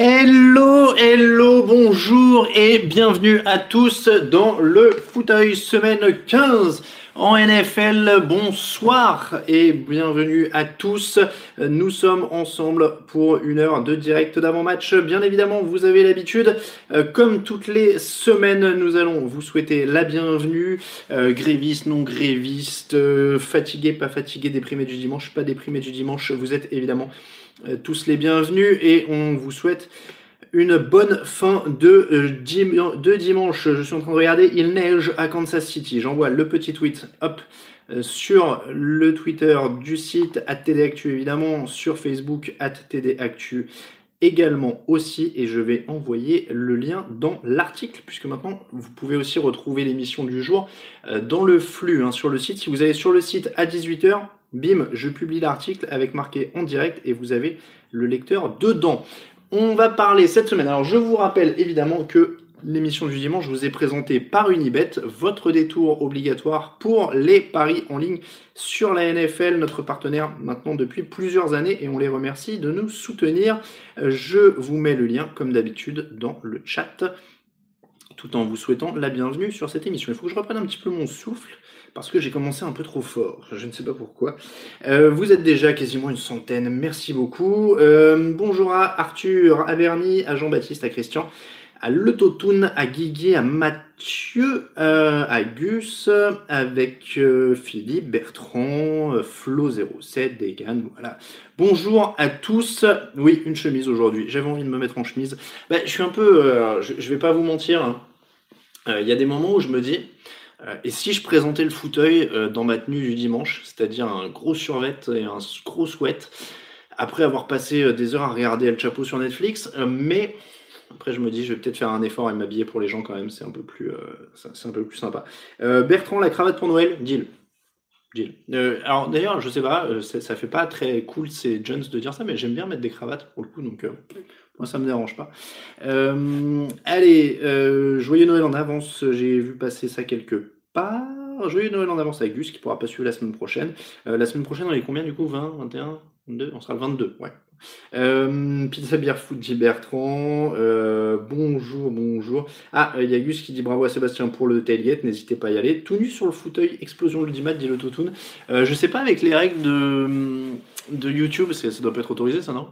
Hello, hello, bonjour et bienvenue à tous dans le fauteuil semaine 15 en NFL. Bonsoir et bienvenue à tous. Nous sommes ensemble pour une heure de direct d'avant-match. Bien évidemment, vous avez l'habitude. Euh, comme toutes les semaines, nous allons vous souhaiter la bienvenue. Euh, gréviste, non gréviste, euh, fatigué, pas fatigué, déprimé du dimanche, pas déprimé du dimanche. Vous êtes évidemment tous les bienvenus et on vous souhaite une bonne fin de, euh, de dimanche. Je suis en train de regarder, il neige à Kansas City. J'envoie le petit tweet euh, sur le Twitter du site @tdactu évidemment, sur Facebook @tdactu également aussi et je vais envoyer le lien dans l'article puisque maintenant vous pouvez aussi retrouver l'émission du jour dans le flux hein, sur le site. Si vous allez sur le site à 18h, Bim, je publie l'article avec marqué en direct et vous avez le lecteur dedans. On va parler cette semaine. Alors je vous rappelle évidemment que l'émission du dimanche vous est présentée par Unibet, votre détour obligatoire pour les paris en ligne sur la NFL, notre partenaire maintenant depuis plusieurs années et on les remercie de nous soutenir. Je vous mets le lien comme d'habitude dans le chat tout en vous souhaitant la bienvenue sur cette émission. Il faut que je reprenne un petit peu mon souffle parce que j'ai commencé un peu trop fort. Je ne sais pas pourquoi. Euh, vous êtes déjà quasiment une centaine. Merci beaucoup. Euh, bonjour à Arthur, à Bernie, à Jean-Baptiste, à Christian, à Letotoun, à Guiguet, à Mathieu, euh, à Gus, avec Philippe, Bertrand, Flo07, Degan, voilà. Bonjour à tous. Oui, une chemise aujourd'hui. J'avais envie de me mettre en chemise. Ben, je suis un peu, je, ne vais pas vous mentir. Hein. Il y a des moments où je me dis, et si je présentais le fauteuil euh, dans ma tenue du dimanche, c'est-à-dire un gros survêt et un gros sweat, après avoir passé euh, des heures à regarder El Chapeau sur Netflix, mais après je me dis je vais peut-être faire un effort et m'habiller pour les gens quand même, c'est un peu plus, c'est un peu plus sympa. Bertrand, la cravate pour Noël, deal. Deal. alors d'ailleurs, je sais pas, ça fait pas très cool ces Jones de dire ça, mais j'aime bien mettre des cravates pour le coup, donc moi, ça me dérange pas. Euh, allez, euh, joyeux Noël en avance. J'ai vu passer ça quelque part. Joyeux Noël en avance avec Gus qui pourra pas suivre la semaine prochaine. Euh, la semaine prochaine, on est combien du coup 20, 21, 22 On sera le 22, ouais. Pizza Beer Food dit Bertrand. bonjour, bonjour. Ah, il y a Gus qui dit bravo à Sébastien pour le tailgate, n'hésitez pas à y aller. Tout nu sur le fauteuil, explosion l'ultimate, dit le Totoon. je sais pas avec les règles de, de YouTube, ça doit pas être autorisé ça, non?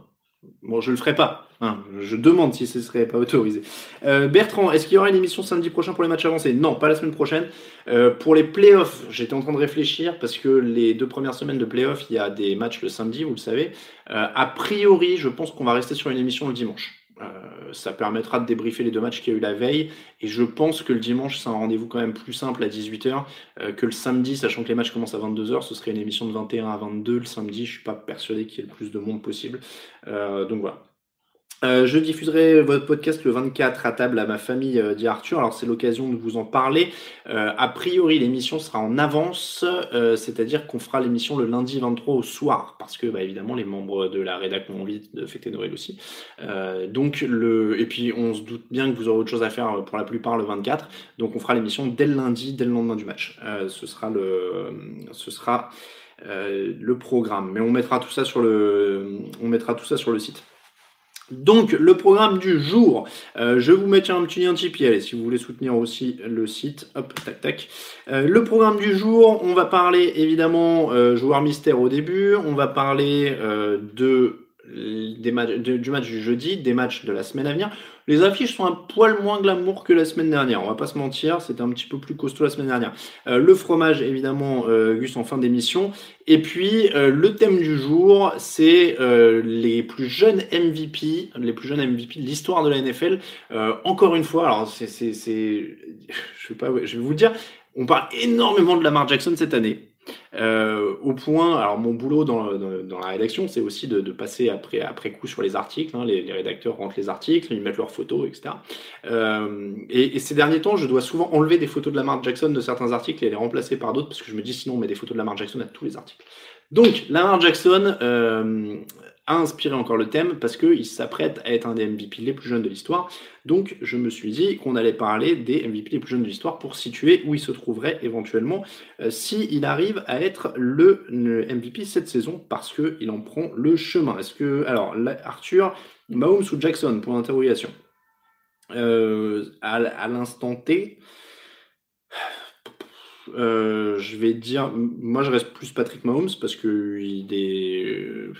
Bon, je le ferai pas. Hein. Je demande si ce serait pas autorisé. Euh, Bertrand, est-ce qu'il y aura une émission samedi prochain pour les matchs avancés? Non, pas la semaine prochaine. Euh, pour les playoffs, j'étais en train de réfléchir parce que les deux premières semaines de playoffs, il y a des matchs le samedi, vous le savez. Euh, a priori, je pense qu'on va rester sur une émission le dimanche. Euh, ça permettra de débriefer les deux matchs qu'il y a eu la veille. Et je pense que le dimanche, c'est un rendez-vous quand même plus simple à 18h euh, que le samedi, sachant que les matchs commencent à 22h. Ce serait une émission de 21 à 22 le samedi. Je suis pas persuadé qu'il y ait le plus de monde possible. Euh, donc voilà. Euh, je diffuserai votre podcast le 24 à table à ma famille, euh, dit Arthur. Alors c'est l'occasion de vous en parler. Euh, a priori, l'émission sera en avance, c'est-à-dire qu'on fera l'émission le lundi 23 au soir, parce que bah, évidemment les membres de la rédac ont envie de fêter Noël aussi. donc le et puis on se doute bien que vous aurez autre chose à faire pour la plupart le 24. Donc on fera l'émission dès le lundi, dès le lendemain du match. ce sera le, ce sera le programme. Mais on mettra tout ça sur le, on mettra tout ça sur le site. Donc, le programme du jour, euh, je vous mets un petit lien Tipeee, si vous voulez soutenir aussi le site, hop, tac, tac. Euh, le programme du jour, on va parler évidemment euh, joueur mystère au début, on va parler de des matchs, du match du jeudi, des matchs de la semaine à venir. Les affiches sont un poil moins glamour que la semaine dernière, on va pas se mentir, c'était un petit peu plus costaud la semaine dernière. Euh, le fromage, évidemment, euh, Gus en fin d'émission. Et puis, euh, le thème du jour, c'est les plus jeunes MVP, les plus jeunes MVP de l'histoire de la NFL. encore une fois, alors c'est, je vais pas, je vais vous le dire, on parle énormément de Lamar Jackson cette année. Euh, au point, alors mon boulot dans, la rédaction, c'est aussi de, passer après, coup sur les articles. Hein, les, rédacteurs rentrent les articles, ils mettent leurs photos, etc. Euh, et, et, ces derniers temps, je dois souvent enlever des photos de Lamar Jackson de certains articles et les remplacer par d'autres parce que je me dis sinon on met des photos de Lamar Jackson à tous les articles. Donc Lamar Jackson, euh, a inspiré encore le thème parce qu'il s'apprête à être un des MVP les plus jeunes de l'histoire. Donc je me suis dit qu'on allait parler des MVP les plus jeunes de l'histoire pour situer où il se trouverait éventuellement euh, s'il arrive à être le, MVP cette saison parce qu'il en prend le chemin. Est-ce que alors Arthur, Mahomes ou Jackson pour l'interrogation euh, à, l'instant T. Euh, je vais dire, moi je reste plus Patrick Mahomes parce que il est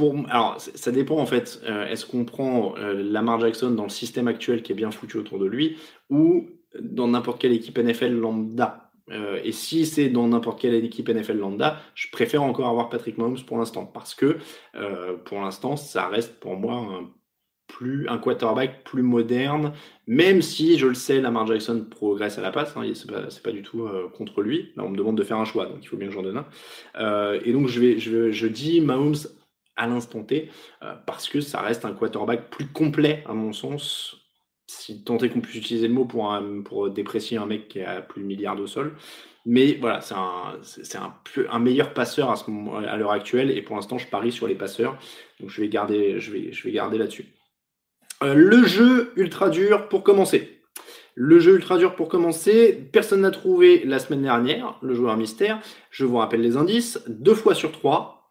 alors, ça dépend en fait. Euh, est-ce qu'on prend euh, Lamar Jackson dans le système actuel qui est bien foutu autour de lui ou dans n'importe quelle équipe NFL lambda? Euh, Et si c'est dans n'importe quelle équipe NFL lambda, je préfère encore avoir Patrick Mahomes pour l'instant parce que pour l'instant, ça reste pour moi un, plus, un quarterback plus moderne, même si je le sais, Lamar Jackson progresse à la passe. Hein, c'est pas, du tout contre lui. Là, on me demande de faire un choix, donc il faut bien que j'en donne un. et donc je dis Mahomes à l'instant T, euh, parce que ça reste un quarterback plus complet, à mon sens, si tant est qu'on puisse utiliser le mot pour, déprécier un mec qui a plus de milliards au sol. Mais voilà, c'est un, un, un, meilleur passeur à, à l'heure actuelle, et pour l'instant, je parie sur les passeurs, donc je vais garder, je vais, je vais garder là-dessus. Euh, le jeu ultra dur pour commencer. Le jeu ultra dur pour commencer, personne n'a trouvé la semaine dernière le joueur mystère. Je vous rappelle les indices. Deux fois sur trois,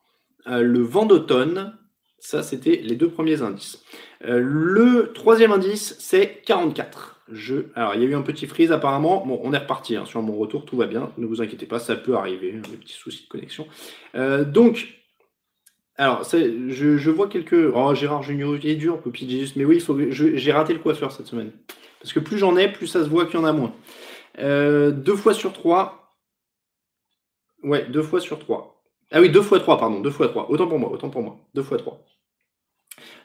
le vent d'automne, ça c'était les deux premiers indices. Euh, le troisième indice, c'est 44. Je... Alors, il y a eu un petit freeze apparemment. Bon, on est reparti hein. sur mon retour, tout va bien. Ne vous inquiétez pas, ça peut arriver, hein, des petits soucis de connexion. Euh, donc, alors, je, je, vois quelques. Oh, Gérard Junior, il est dur, Poppy Jesus. Mais oui, faut j'ai raté le coiffeur cette semaine. Parce que plus j'en ai, plus ça se voit qu'il y en a moins. deux fois sur trois. Ouais, deux fois sur trois. Ah oui, 2 x 3, pardon, 2 x 3. Autant pour moi, autant pour moi. 2 x 3.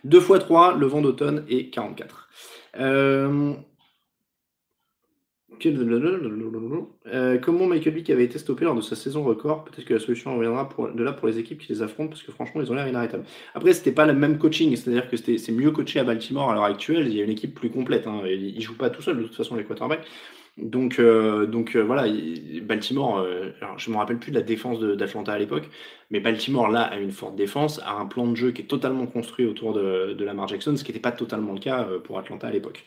2 x 3, le vent d'automne et 44. Euh, euh... comment Michael Vick avait été stoppé lors de sa saison record? Peut-être que la solution reviendra de là pour les équipes qui les affrontent parce que franchement ils ont l'air inarrêtables. Après c'était pas le même coaching, c'est-à-dire que c'est mieux coaché à Baltimore à l'heure actuelle. Il y a une équipe plus complète. Hein, ils jouent pas tout seuls de toute façon les quarterbacks. Donc, euh, donc euh, voilà, Baltimore, euh, je me rappelle plus de la défense d'Atlanta à l'époque, mais Baltimore là a une forte défense, a un plan de jeu qui est totalement construit autour de, Lamar Jackson, ce qui n'était pas totalement le cas pour Atlanta à l'époque.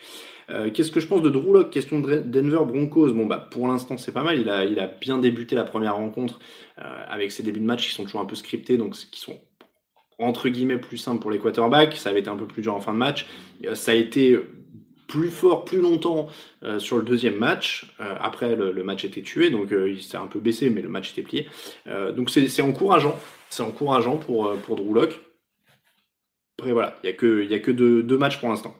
Qu'est-ce que je pense de Drew Question de Denver Broncos. Bon bah pour l'instant c'est pas mal, il a, il a bien débuté la première rencontre avec ses débuts de match qui sont toujours un peu scriptés, donc qui sont entre guillemets plus simples pour les quarterbacks. Ça avait été un peu plus dur en fin de match. Ça a été plus fort, plus longtemps euh, sur le deuxième match. Euh, après, le, match était tué, donc euh, il s'est un peu baissé, mais le match était plié. donc c'est encourageant. C'est encourageant pour, pour Drew Locke. Après, voilà, il n'y a que, a que deux, matchs pour l'instant.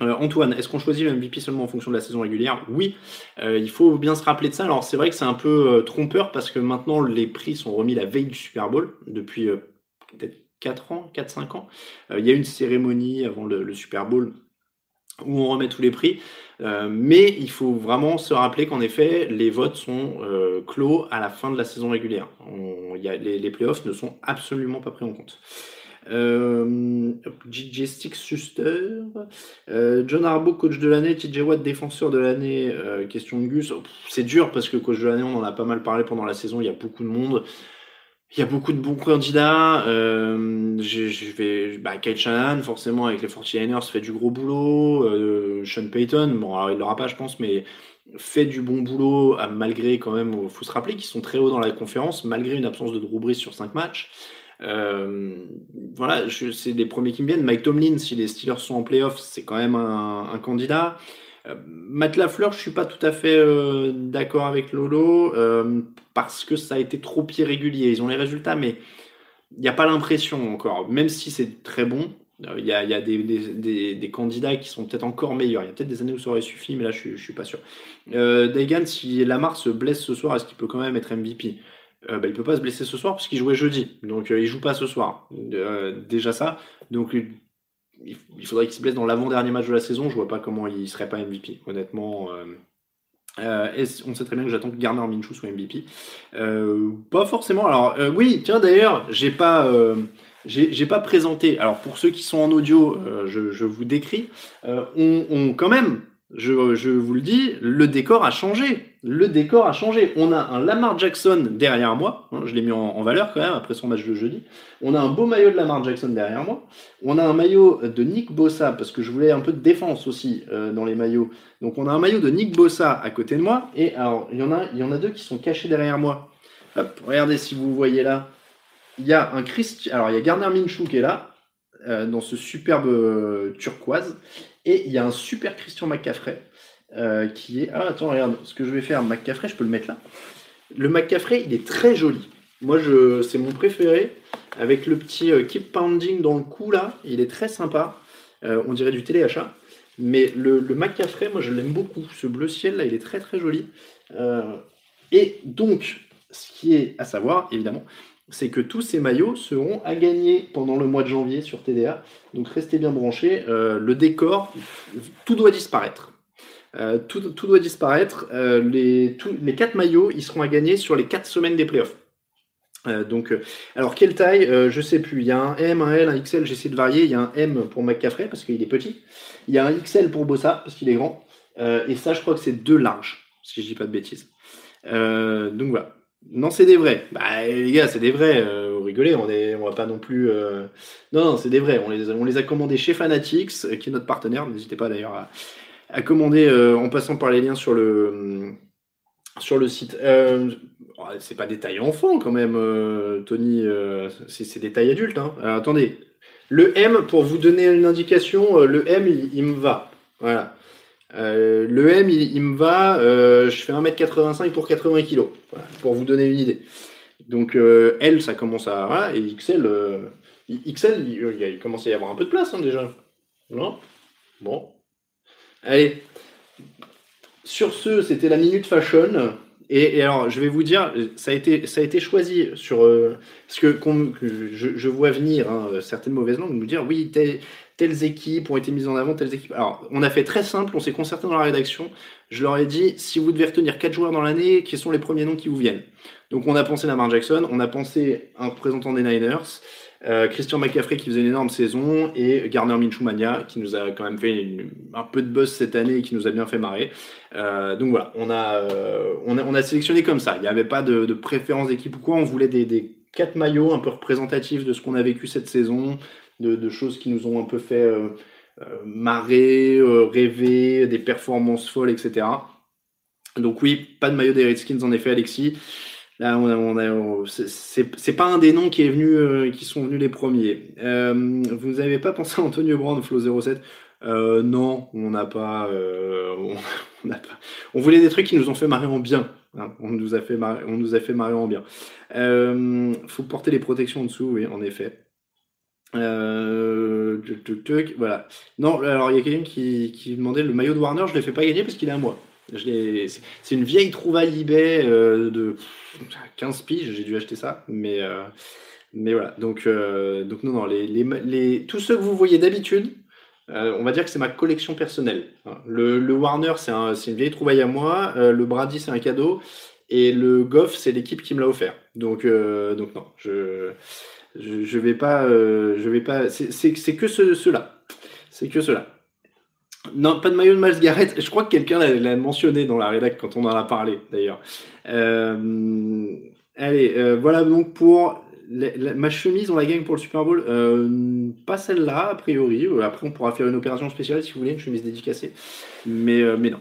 Antoine, est-ce qu'on choisit le MVP seulement en fonction de la saison régulière? Oui, il faut bien se rappeler de ça. Alors c'est vrai que c'est un peu trompeur parce que maintenant les prix sont remis la veille du Super Bowl depuis peut-être 4 ans, 4-5 ans. Il y a une cérémonie avant le Super Bowl où on remet tous les prix. Euh, mais il faut vraiment se rappeler qu'en effet, les votes sont euh, clos à la fin de la saison régulière. On, y a, les, les, playoffs ne sont absolument pas pris en compte. Euh, DJ Stick Suster, euh, John Harbaugh coach de l'année, TJ Watt défenseur de l'année, question de Gus. C'est dur parce que coach de l'année, on en a pas mal parlé pendant la saison, il y a beaucoup de monde. Il y a beaucoup de bons candidats. Euh, je, bah, forcément, avec les 49ers, fait du gros boulot. Euh, Sean Payton, bon, alors, il l'aura pas, je pense, mais fait du bon boulot, malgré quand même, il faut se rappeler qu'ils sont très hauts dans la conférence, malgré une absence de Drew Brees sur 5 matchs. Euh, voilà, c'est les premiers qui me viennent. Mike Tomlin, si les Steelers sont en playoff, c'est quand même un candidat. Euh, Matt Lafleur, je suis pas tout à fait euh, d'accord avec Lolo euh, parce que ça a été trop irrégulier. Ils ont les résultats, mais il n'y a pas l'impression encore. Même si c'est très bon, il y a, des, candidats qui sont peut-être encore meilleurs. Il y a peut-être des années où ça aurait suffi, mais là, je ne suis pas sûr. Euh, Dagan, si Lamar se blesse ce soir, est-ce qu'il peut quand même être MVP bah, Il peut pas se blesser ce soir parce qu'il jouait jeudi. Donc, il joue pas ce soir. déjà ça. Donc, il faudrait qu'il se blesse dans l'avant-dernier match de la saison. Je vois pas comment il serait pas MVP, honnêtement. Euh, euh, on sait très bien que j'attends que Garner Minshew soit MVP. Euh, pas forcément. Alors oui, tiens d'ailleurs, j'ai pas, j'ai pas présenté. Alors pour ceux qui sont en audio, je, vous décris. on, quand même je, vous le dis, le décor a changé. Le décor a changé. On a un Lamar Jackson derrière moi. Hein, je l'ai mis en, valeur quand même après son match de jeudi. On a un beau maillot de Lamar Jackson derrière moi. On a un maillot de Nick Bossa parce que je voulais un peu de défense aussi euh, dans les maillots. Donc on a un maillot de Nick Bossa à côté de moi. Et alors il y en a, y en a deux qui sont cachés derrière moi. Regardez si vous voyez là. Il y a un Christ. Alors il y a Gardner Minshew qui est là euh, dans ce superbe euh, turquoise. Et il y a un super Christian McCaffrey euh, qui est. Ah, attends, regarde, ce que je vais faire, McCaffrey, je peux le mettre là. Le McCaffrey, il est très joli. Moi, je, c'est mon préféré. Avec le petit euh, keep pounding dans le cou là, il est très sympa. Euh, on dirait du téléachat. Mais le, le McCaffrey, moi, je l'aime beaucoup. Ce bleu ciel là, il est très très joli. et donc, ce qui est à savoir, évidemment, c'est que tous ces maillots seront à gagner pendant le mois de janvier sur TDA. Donc restez bien branchés. Euh, le décor, tout doit disparaître. Euh, tout, doit disparaître. Euh, les, quatre maillots, ils seront à gagner sur les quatre semaines des playoffs. donc, alors quelle taille? Je sais plus. Il y a un M, un L, un XL. J'essaie de varier. Il y a un M pour McCaffrey parce qu'il est petit. Il y a un XL pour Bossa parce qu'il est grand. et ça, je crois que c'est deux larges, si je dis pas de bêtises. donc voilà. Non, c'est des vrais. Bah, les gars, c'est des vrais. Euh, vous rigolez, on est, on va pas non plus. Euh, non, non, c'est des vrais. On les, a commandés chez Fanatics, euh, qui est notre partenaire. N'hésitez pas d'ailleurs à, commander en passant par les liens sur le, sur le site. Oh, c'est pas des tailles enfants quand même, Tony. c'est des tailles adultes. Hein. attendez. Le M, pour vous donner une indication, le M, il me va. Voilà. Euh, le M, il, me va, euh, je fais 1m85 pour 80 kg, pour vous donner une idée. Donc euh, L, ça commence à... Voilà, et XL, XL il, commence à y avoir un peu de place hein, déjà. Non? Bon. Allez. Sur ce, c'était la Minute Fashion. Et, alors, je vais vous dire, ça a été, ça a été choisi sur... parce que, je, vois venir hein, certaines mauvaises langues nous dire, oui, telles équipes ont été mises en avant, telles équipes. Alors, on a fait très simple, on s'est concerté dans la rédaction. Je leur ai dit, si vous devez retenir quatre joueurs dans l'année, quels sont les premiers noms qui vous viennent? Donc, on a pensé Lamar Jackson, on a pensé un représentant des Niners, euh, Christian McCaffrey qui faisait une énorme saison et Garner Minshew qui nous a quand même fait un peu de buzz cette année et qui nous a bien fait marrer. Euh, donc voilà, on a, euh, on a, on a sélectionné comme ça. Il n'y avait pas de, de préférence d'équipe ou quoi. On voulait des, des quatre maillots un peu représentatifs de ce qu'on a vécu cette saison, de, choses qui nous ont un peu fait euh, euh, marrer, euh, rêver, des performances folles, etc. Donc oui, pas de maillot des Redskins en effet, Alexis. Là, on a, on c'est pas un des noms qui est venu, qui sont venus les premiers. vous n'avez pas pensé à Antonio Brown, Flow 07 Non, on n'a pas, on, pas. On voulait des trucs qui nous ont fait marrer en bien. Hein. on nous a fait marrer, on nous a fait marrer en bien. faut porter les protections en dessous, oui, en effet. Euh, voilà. Non, alors il y a quelqu'un qui, demandait le maillot de Warner, je ne l'ai fait pas gagner parce qu'il est à moi. C'est une vieille trouvaille eBay euh, de 15 piges, j'ai dû acheter ça, mais, euh, mais voilà. Donc, donc non, non, tous ceux que vous voyez d'habitude, on va dire que c'est ma collection personnelle. Le, Warner, c'est un, une vieille trouvaille à moi, le Brady, c'est un cadeau, et le Goff, c'est l'équipe qui me l'a offert. Donc, donc non, je je, vais pas, euh, je vais pas. C'est que ce, cela. C'est que cela. Non, pas de maillot de Miles Garrett. Je crois que quelqu'un l'a mentionné dans la rédac quand on en a parlé, d'ailleurs. Euh, allez, euh, voilà donc pour ma chemise, on la gagne pour le Super Bowl. pas celle-là, a priori. Après, on pourra faire une opération spéciale si vous voulez, une chemise dédicacée. Mais, mais non.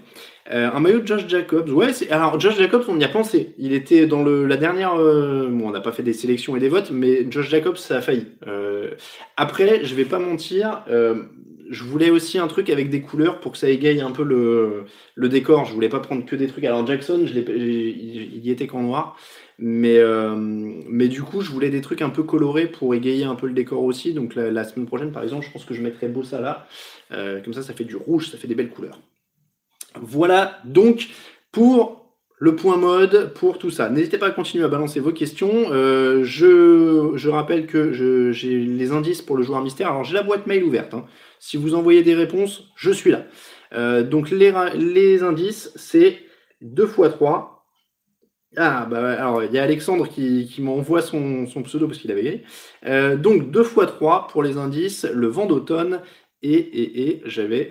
Euh, un maillot de Josh Jacobs. Ouais, alors Josh Jacobs, on y a pensé. Il était dans la dernière. Euh, bon, on n'a pas fait des sélections et des votes, mais Josh Jacobs, ça a failli. Euh, après, je vais pas mentir. je voulais aussi un truc avec des couleurs pour que ça égaye un peu le, décor. Je voulais pas prendre que des trucs. Alors Jackson, il y était qu'en noir. Mais, mais du coup, je voulais des trucs un peu colorés pour égayer un peu le décor aussi. Donc la, semaine prochaine, par exemple, je pense que je mettrai Bossa là. comme ça, ça fait du rouge, ça fait des belles couleurs. Voilà donc pour le point mode, pour tout ça. N'hésitez pas à continuer à balancer vos questions. Euh, je, rappelle que j'ai les indices pour le joueur mystère. Alors j'ai la boîte mail ouverte. Hein. Si vous envoyez des réponses, je suis là. Euh, donc les, les indices, c'est 2 x 3. Ah, bah alors il y a Alexandre qui, m'envoie son, pseudo parce qu'il avait gagné. Euh, donc 2 x 3 pour les indices, le vent d'automne Et, et, et j'avais,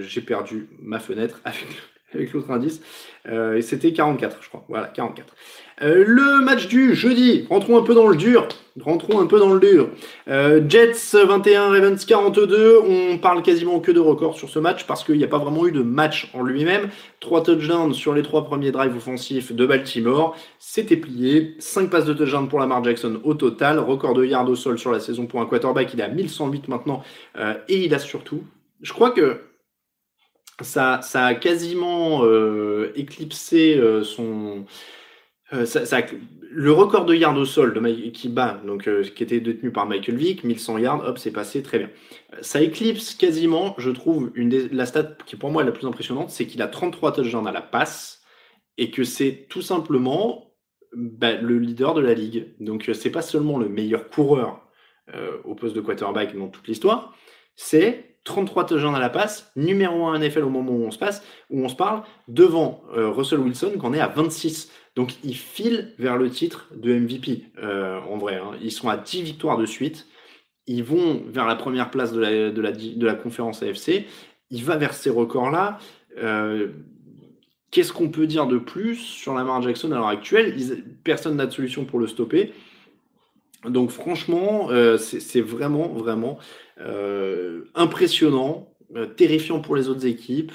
j'ai perdu ma fenêtre avec, avec l'autre indice. et c'était 44, je crois. Voilà, 44. Euh, le match du jeudi, rentrons un peu dans le dur. Rentrons un peu dans le dur. Euh, Jets 21, Ravens 42. On parle quasiment que de records sur ce match parce qu'il n'y a pas vraiment eu de match en lui-même. Trois touchdowns sur les trois premiers drives offensifs de Baltimore. C'était plié. Cinq passes de touchdown pour Lamar Jackson au total. Record de yards au sol sur la saison pour un quarterback. Il est à 1108 maintenant. Euh, et il a surtout, je crois que ça, ça a quasiment éclipsé son euh, le record de yards au sol de qui bat, donc euh, qui était détenu par Michael Vick, 1100 yards, hop, c'est passé très bien. Euh, ça éclipse quasiment, je trouve, une des, la stat qui pour moi est la plus impressionnante, c'est qu'il a 33 touchdowns à la passe et que c'est tout simplement bah, le leader de la ligue. Donc c'est pas seulement le meilleur coureur au poste de quarterback dans toute l'histoire, c'est 33 touchdowns à la passe, numéro 1 NFL au moment où on se passe, où on se parle, devant Russell Wilson, qu'on est à 26. Donc ils filent vers le titre de MVP, euh, en vrai. Hein. Ils sont à 10 victoires de suite. Ils vont vers la première place de la, de la, de la conférence AFC. Il va vers ces records-là. Euh, qu'est-ce qu'on peut dire de plus sur Lamar Jackson à l'heure actuelle? Personne n'a de solution pour le stopper. Donc franchement, euh, c'est vraiment, vraiment impressionnant, terrifiant pour les autres équipes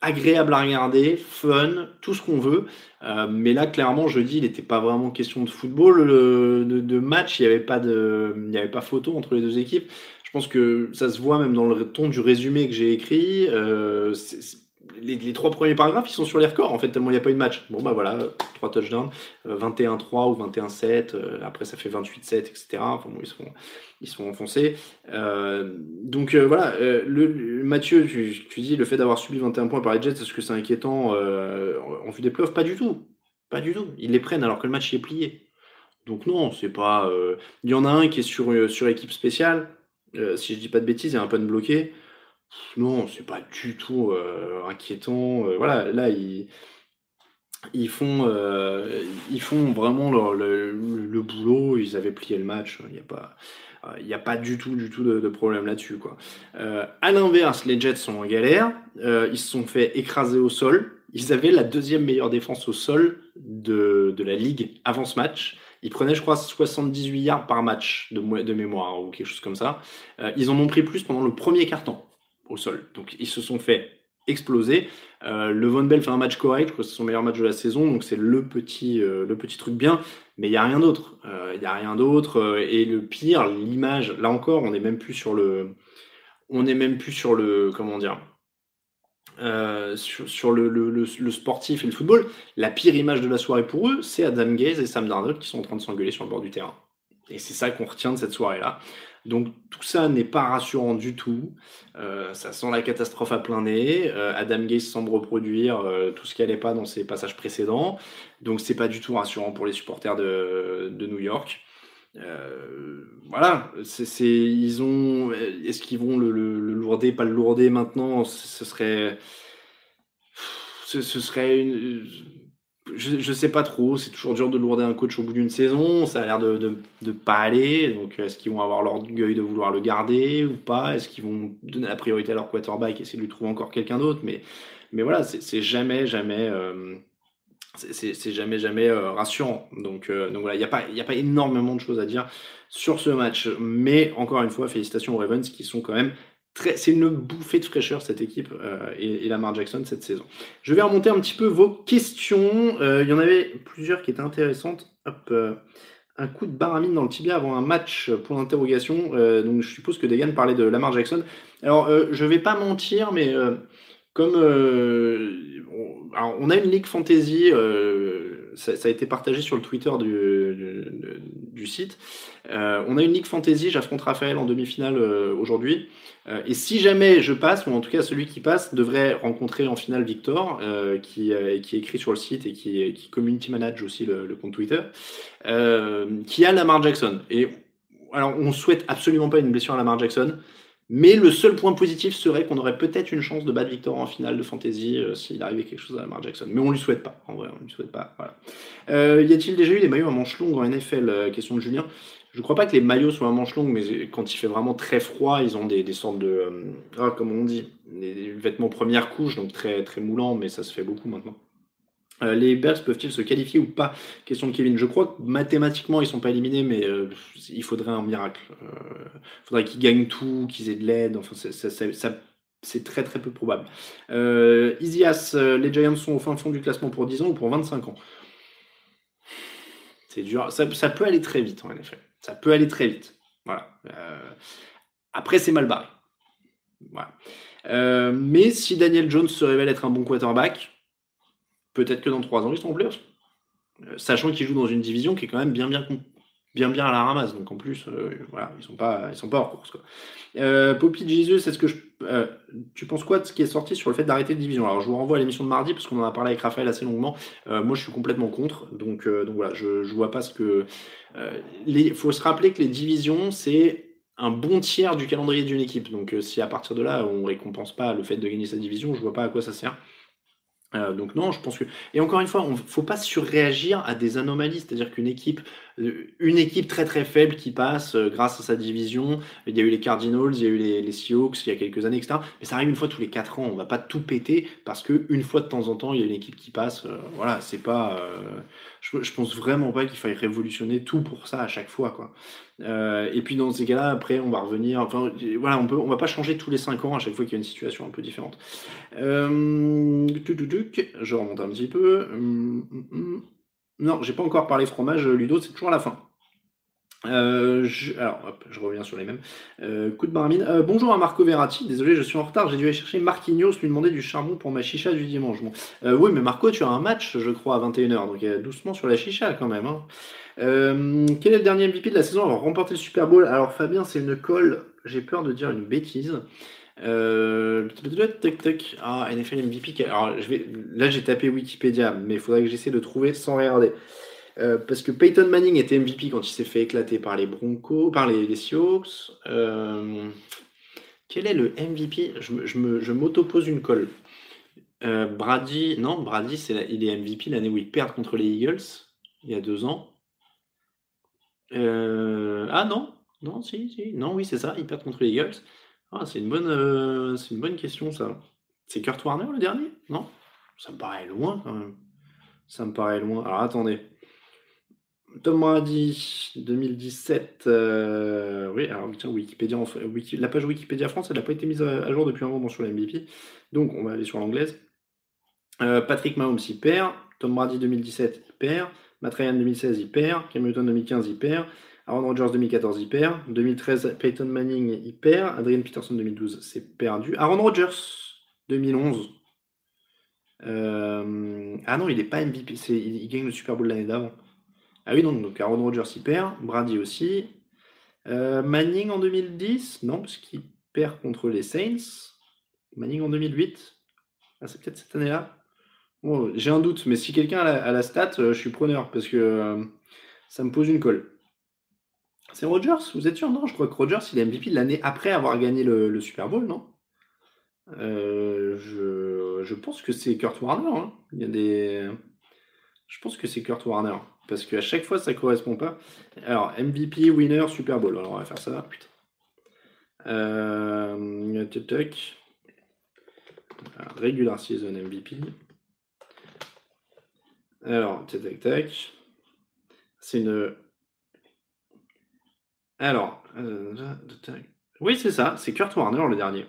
agréable à regarder, fun, tout ce qu'on veut. Euh, mais là, clairement, je dis, il n'était pas vraiment question de football, de, match. Il n'y avait pas de, il avait pas photo entre les deux équipes. Je pense que ça se voit même dans le ton du résumé que j'ai écrit. Euh, les, trois premiers paragraphes, ils sont sur les records, en fait, tellement il n'y a pas eu de match. Bon, bah voilà, trois touchdowns, 21-3 euh, ou 21-7, euh, après ça fait 28-7, etc. Enfin, ils sont, ils enfoncés. Euh, donc voilà, le, Mathieu, tu, dis le fait d'avoir subi 21 points par les Jets, est-ce que c'est inquiétant en vue des playoffs? Pas du tout. Pas du tout. Ils les prennent alors que le match est plié. Donc non, c'est pas. Il y en a un qui est sur, sur équipe spéciale. si je dis pas de bêtises, il y a un pun bloqué. Non, c'est pas du tout euh, inquiétant. Euh, voilà, là, ils, ils, font, euh, ils font vraiment le, boulot. Ils avaient plié le match. Il n'y a pas. A pas du tout, du tout de, problème là-dessus. Quoi. à l'inverse, les Jets sont en galère. ils se sont fait écraser au sol. Ils avaient la deuxième meilleure défense au sol de, de la ligue avant ce match. Ils prenaient, je crois, 78 yards par match de, de mémoire ou quelque chose comme ça. ils en ont pris plus pendant le premier quart-temps au sol. Donc ils se sont fait exploser. Euh, le Von Bell fait un match correct, c'est son meilleur match de la saison, donc c'est le petit, euh, le petit truc bien, mais il n'y a rien d'autre. Euh, il n'y a rien d'autre. et le pire, l'image, là encore, on n'est même plus sur le. On n'est même plus sur le. Comment dire sur, le, le, sportif et le football, la pire image de la soirée pour eux, c'est Adam Gaze et Sam Darnold qui sont en train de s'engueuler sur le bord du terrain. Et c'est ça qu'on retient de cette soirée-là. Donc tout ça n'est pas rassurant du tout. Euh, ça sent la catastrophe à plein nez. Euh, Adam Gase semble reproduire euh, tout ce qui n'allait pas dans ses passages précédents. Donc c'est pas du tout rassurant pour les supporters de, New York. voilà, c'est, ils ont. Est-ce qu'ils vont le, lourder, pas le lourder maintenant? Ce serait. Ce serait une je, je sais pas trop, c'est toujours dur de lourder un coach au bout d'une saison, ça a l'air de, de, pas aller, donc est-ce qu'ils vont avoir l'orgueil de vouloir le garder ou pas? Est-ce qu'ils vont donner la priorité à leur quarterback et essayer de lui trouver encore quelqu'un d'autre? Mais, mais voilà, c'est jamais, jamais, euh, c'est jamais, jamais euh, rassurant. Donc, euh, donc voilà, il n'y a, pas, a pas énormément de choses à dire sur ce match, mais encore une fois, félicitations aux Ravens qui sont quand même c'est une bouffée de fraîcheur cette équipe euh, et, Lamar Jackson cette saison. Je vais remonter un petit peu vos questions. Euh, il y en avait plusieurs qui étaient intéressantes. Euh, un coup de baramine dans le tibia avant un match pour l'interrogation. donc je suppose que Degan parlait de Lamar Jackson. Alors je vais pas mentir, mais comme on, a une ligue fantasy ça, a été partagé sur le Twitter du, site. Euh, on a une Ligue Fantasy, j'affronte Raphaël en demi-finale euh, aujourd'hui. Euh, et si jamais je passe, ou en tout cas celui qui passe, devrait rencontrer en finale Victor, qui, qui est écrit sur le site et qui, qui community manage aussi le, compte Twitter, qui a Lamar Jackson. Et alors, on souhaite absolument pas une blessure à Lamar Jackson. Mais le seul point positif serait qu'on aurait peut-être une chance de battre Victor en finale de fantasy euh, s'il arrivait quelque chose à Lamar Jackson. Mais on lui souhaite pas, en vrai, on lui souhaite pas. Voilà. Euh, y a-t-il déjà eu des maillots à manches longues en NFL euh, Question de Julien. Je ne crois pas que les maillots soient à manches longues, mais quand il fait vraiment très froid, ils ont des, des sortes de, euh, ah, comme on dit, des, vêtements première couche, donc très très moulants, mais ça se fait beaucoup maintenant. Euh, les Bears peuvent-ils se qualifier ou pas? Question de Kevin. Je crois que mathématiquement ils sont pas éliminés, mais euh, il faudrait un miracle. Il faudrait qu'ils gagnent tout, qu'ils aient de l'aide. Enfin, c'est très très peu probable. Isias, les Giants sont au fin fond du classement pour 10 ans ou pour 25 ans? C'est dur. Ça, peut aller très vite en effet. Ça peut aller très vite. Voilà. Euh, après, c'est mal barré. Voilà. Euh, mais si Daniel Jones se révèle être un bon quarterback, peut-être que dans trois ans, ils seront en. Euh, sachant qu'il joue dans une division qui est quand même bien bien bien bien à la ramasse. Donc en plus, voilà, ils sont pas ils sont pas hors course. Quoi. Poppy Jesus, est-ce que je, tu penses quoi de ce qui est sorti sur le fait d'arrêter de division? Alors je vous renvoie à l'émission de mardi parce qu'on en a parlé avec Raphaël assez longuement. moi, je suis complètement contre. Donc donc voilà, je je vois pas ce que il euh, faut se rappeler que les divisions, c'est un bon tiers du calendrier d'une équipe. Donc euh, si à partir de là, on ne récompense pas le fait de gagner sa division, je vois pas à quoi ça sert. Euh, donc non, je pense que... Et encore une fois, ne faut pas surréagir à des anomalies, c'est-à-dire qu'une équipe, une équipe très très faible qui passe grâce à sa division, il y a eu les Cardinals, il y a eu les, les, Seahawks il y a quelques années, etc. Mais ça arrive une fois tous les quatre ans, on va pas tout péter parce qu'une fois de temps en temps, il y a une équipe qui passe. voilà, c'est pas je, je pense vraiment pas qu'il faille révolutionner tout pour ça à chaque fois, quoi. Euh, et puis dans ces cas-là, après, on va revenir. Enfin, voilà, on peut, on va pas changer tous les 5 ans à chaque fois qu'il y a une situation un peu différente. Euh, je remonte un petit peu. Hum, hum, hum. Non, j'ai pas encore parlé fromage, Ludo, c'est toujours à la fin. Euh, alors, hop, je reviens sur les mêmes. Euh, coup de baramine. Euh, bonjour à Marco Verratti. Désolé, je suis en retard. J'ai dû aller chercher Marquinhos, lui demander du charbon pour ma chicha du dimanche. Bon. Oui, mais Marco, tu as un match, je crois, à 21h. Donc, doucement sur la chicha quand même. Hein. Quel est le dernier MVP de la saison avoir remporté le Super Bowl? Alors, Fabien, c'est une colle. J'ai peur de dire une bêtise. Euh... Ah, NFL MVP. Alors, je vais... Là, j'ai tapé Wikipédia, mais il faudrait que j'essaie de trouver sans regarder. Euh, parce que Peyton Manning était MVP quand il s'est fait éclater par les Broncos, par les, les Seahawks. Euh, quel est le MVP Je, m'auto-pose une colle. Euh, Brady, non, Brady, c'est il est MVP l'année où il perd contre les Eagles, il y a deux ans. Ah non, non, si, si, non, oui, c'est ça, il perd contre les Eagles. Ah, c'est une bonne, c'est une bonne question ça. C'est Kurt Warner le dernier? Non Ça me paraît loin quand même. Ça me paraît loin. Alors attendez. Tom Brady, 2017. Euh, oui, alors tiens, Wikipédia, la page Wikipédia France, elle n'a pas été mise à, jour depuis un moment sur la MVP. Donc, on va aller sur l'anglaise. Euh, Patrick Mahomes, il perd. Tom Brady, 2017, il perd. Matt Ryan, 2016, il perd. Cam Newton, 2015, il perd. Aaron Rodgers, 2014, il perd. 2013, Peyton Manning, il perd. Adrian Peterson, 2012, c'est perdu. Aaron Rodgers, 2011. Euh, ah non, il n'est pas MVP. Il, il gagne le Super Bowl l'année d'avant. Ah oui, donc, donc Aaron Rodgers y perd, Brady aussi. Euh, Manning en 2010, non, parce qu'il perd contre les Saints. Manning en 2008, ah, c'est peut-être cette année-là. Bon, J'ai un doute, mais si quelqu'un a, la stat, euh, je suis preneur, parce que euh, ça me pose une colle. C'est Rodgers, vous êtes sûr? Non, je crois que Rodgers, il est MVP l'année après avoir gagné le, Super Bowl, non? Je, je, pense que c'est Kurt Warner. Hein. Il y a des... Je pense que c'est Kurt Warner. Parce qu'à chaque fois, ça ne correspond pas. Alors, MVP, winner, Super Bowl. Alors, on va faire ça. Putain. Euh, regular season MVP. Alors, tac, tac. C'est une. Alors, euh, oui, c'est ça. C'est Kurt Warner le dernier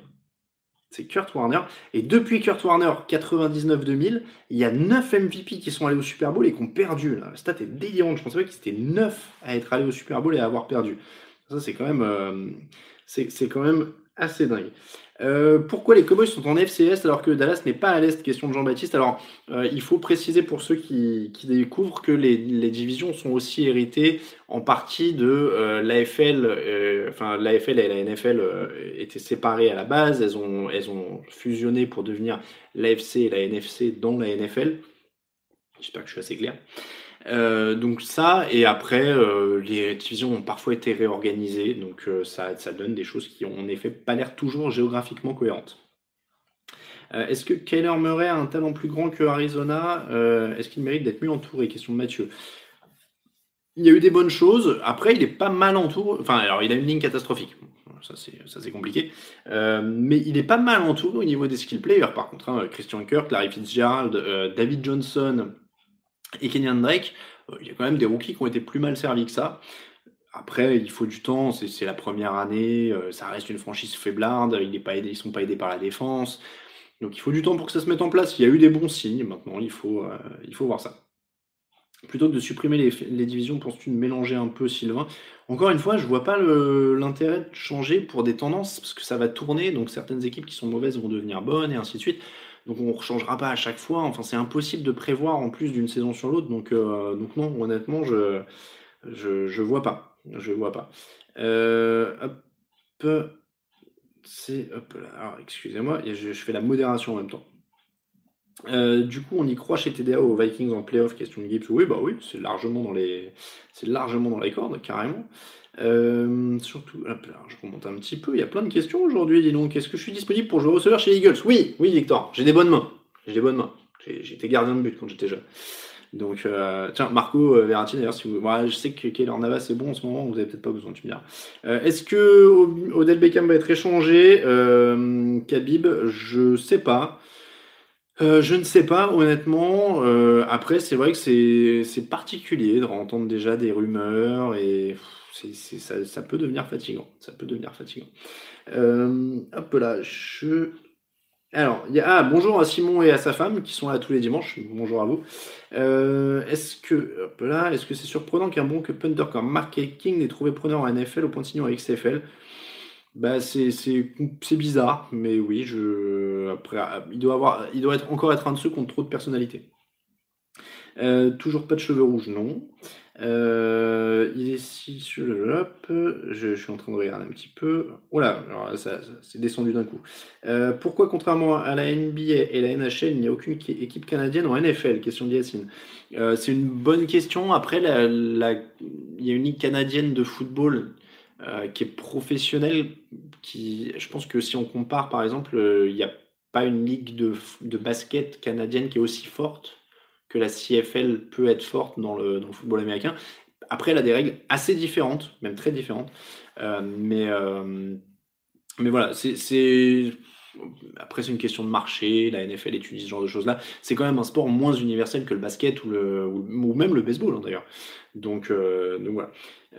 c'est Kurt Warner. Et depuis Kurt Warner 99-2000, il y a 9 MVP qui sont allés au Super Bowl et qui ont perdu. La stat est délirante. Je pensais pas qu'ils étaient 9 à être allés au Super Bowl et à avoir perdu. Ça, c'est quand même, euh, c'est quand même assez dingue. Euh, pourquoi les Cowboys sont en FCS alors que Dallas n'est pas à l'Est Question de Jean-Baptiste? Alors, euh, il faut préciser pour ceux qui, découvrent que les, divisions sont aussi héritées en partie de euh, l'AFL. enfin, l'AFL et la NFL étaient séparées à la base. Elles ont, elles ont fusionné pour devenir l'AFC et la NFC dans la NFL. J'espère que je suis assez clair. Euh, donc ça, et après, euh, les divisions ont parfois été réorganisées, donc euh, ça, ça, donne des choses qui ont en effet pas l'air toujours géographiquement cohérentes. Est-ce que Kyler Murray a un talent plus grand que Arizona? Est-ce qu'il mérite d'être mieux entouré? Question de Mathieu. il y a eu des bonnes choses. Après, il est pas mal entouré. Enfin, alors, il a une ligne catastrophique. Ça, c'est compliqué. Mais il est pas mal entouré au niveau des skill players. Par contre, hein, Christian Kirk, Larry Fitzgerald, David Johnson et Kenyan Drake, euh, il y a quand même des rookies qui ont été plus mal servis que ça. Après, il faut du temps. C'est la première année. ça reste une franchise faiblarde. Ils ne sont pas aidés par la défense. Donc, il faut du temps pour que ça se mette en place. Il y a eu des bons signes. Maintenant, il faut, faut voir ça plutôt que de supprimer les, divisions, penses-tu de mélanger un peu, Sylvain Encore une fois, je vois pas l'intérêt de changer pour des tendances, parce que ça va tourner, donc certaines équipes qui sont mauvaises vont devenir bonnes, et ainsi de suite. Donc on ne changera pas à chaque fois. Enfin, c'est impossible de prévoir en plus d'une saison sur l'autre. Donc, euh, donc non, honnêtement, je, je, vois pas. Je vois pas. Euh, hop, c'est excusez-moi, je, je fais la modération en même temps. Euh, du coup, on y croit chez TDA aux Vikings en playoff, question de Gibbs. Oui, bah oui, c'est largement dans les, c'est largement dans les cordes, carrément. Euh, surtout, je remonte un petit peu. Il y a plein de questions aujourd'hui. Dis donc, est-ce que je suis disponible pour jouer au receveur chez Eagles? Oui, oui, Victor. J'ai des bonnes mains. J'ai des bonnes mains. J'étais gardien de but quand j'étais jeune. Donc, euh, tiens, Marco Verratti, d'ailleurs, si vous... je sais que Keller Navas est bon en ce moment, vous n'avez peut-être pas besoin, tu me dire. Est-ce que Odell Beckham va être échangé? Khabib, je sais pas. Euh, je ne sais pas, honnêtement. Euh, après, c'est vrai que c'est particulier de entendre déjà des rumeurs et ça, peut devenir fatigant. Ça peut devenir fatigant. Euh, hop là, je. Alors, ah, bonjour à Simon et à sa femme qui sont là tous les dimanches. Bonjour à vous. est-ce que, hop là, est-ce que c'est surprenant qu'un bon que punter comme Mark King n'ait trouvé preneur en NFL au point de en XFL bah, c'est bizarre, mais oui, je, après, il, doit avoir, il doit être, encore être un de ceux qui ont trop de personnalité. Euh, toujours pas de cheveux rouges, non. Euh, il est sur le Je, suis en train de regarder un petit peu. Voilà, alors ça, c'est descendu d'un coup. Euh, pourquoi, contrairement à la NBA et la NHL, il n'y a aucune équipe canadienne en NFL Question d'Yacine. c'est une bonne question. Après, il y a une ligue canadienne de football euh, qui est professionnel. Qui, je pense que si on compare, par exemple, euh, il n'y a pas une ligue de, de, basket canadienne qui est aussi forte que la CFL peut être forte dans le, football américain. Après, elle a des règles assez différentes, même très différentes. Euh, mais, mais voilà, c'est. Après, c'est une question de marché. La NFL étudie ce genre de choses-là. C'est quand même un sport moins universel que le basket ou, le, ou même le baseball, hein, d'ailleurs. Donc, donc voilà.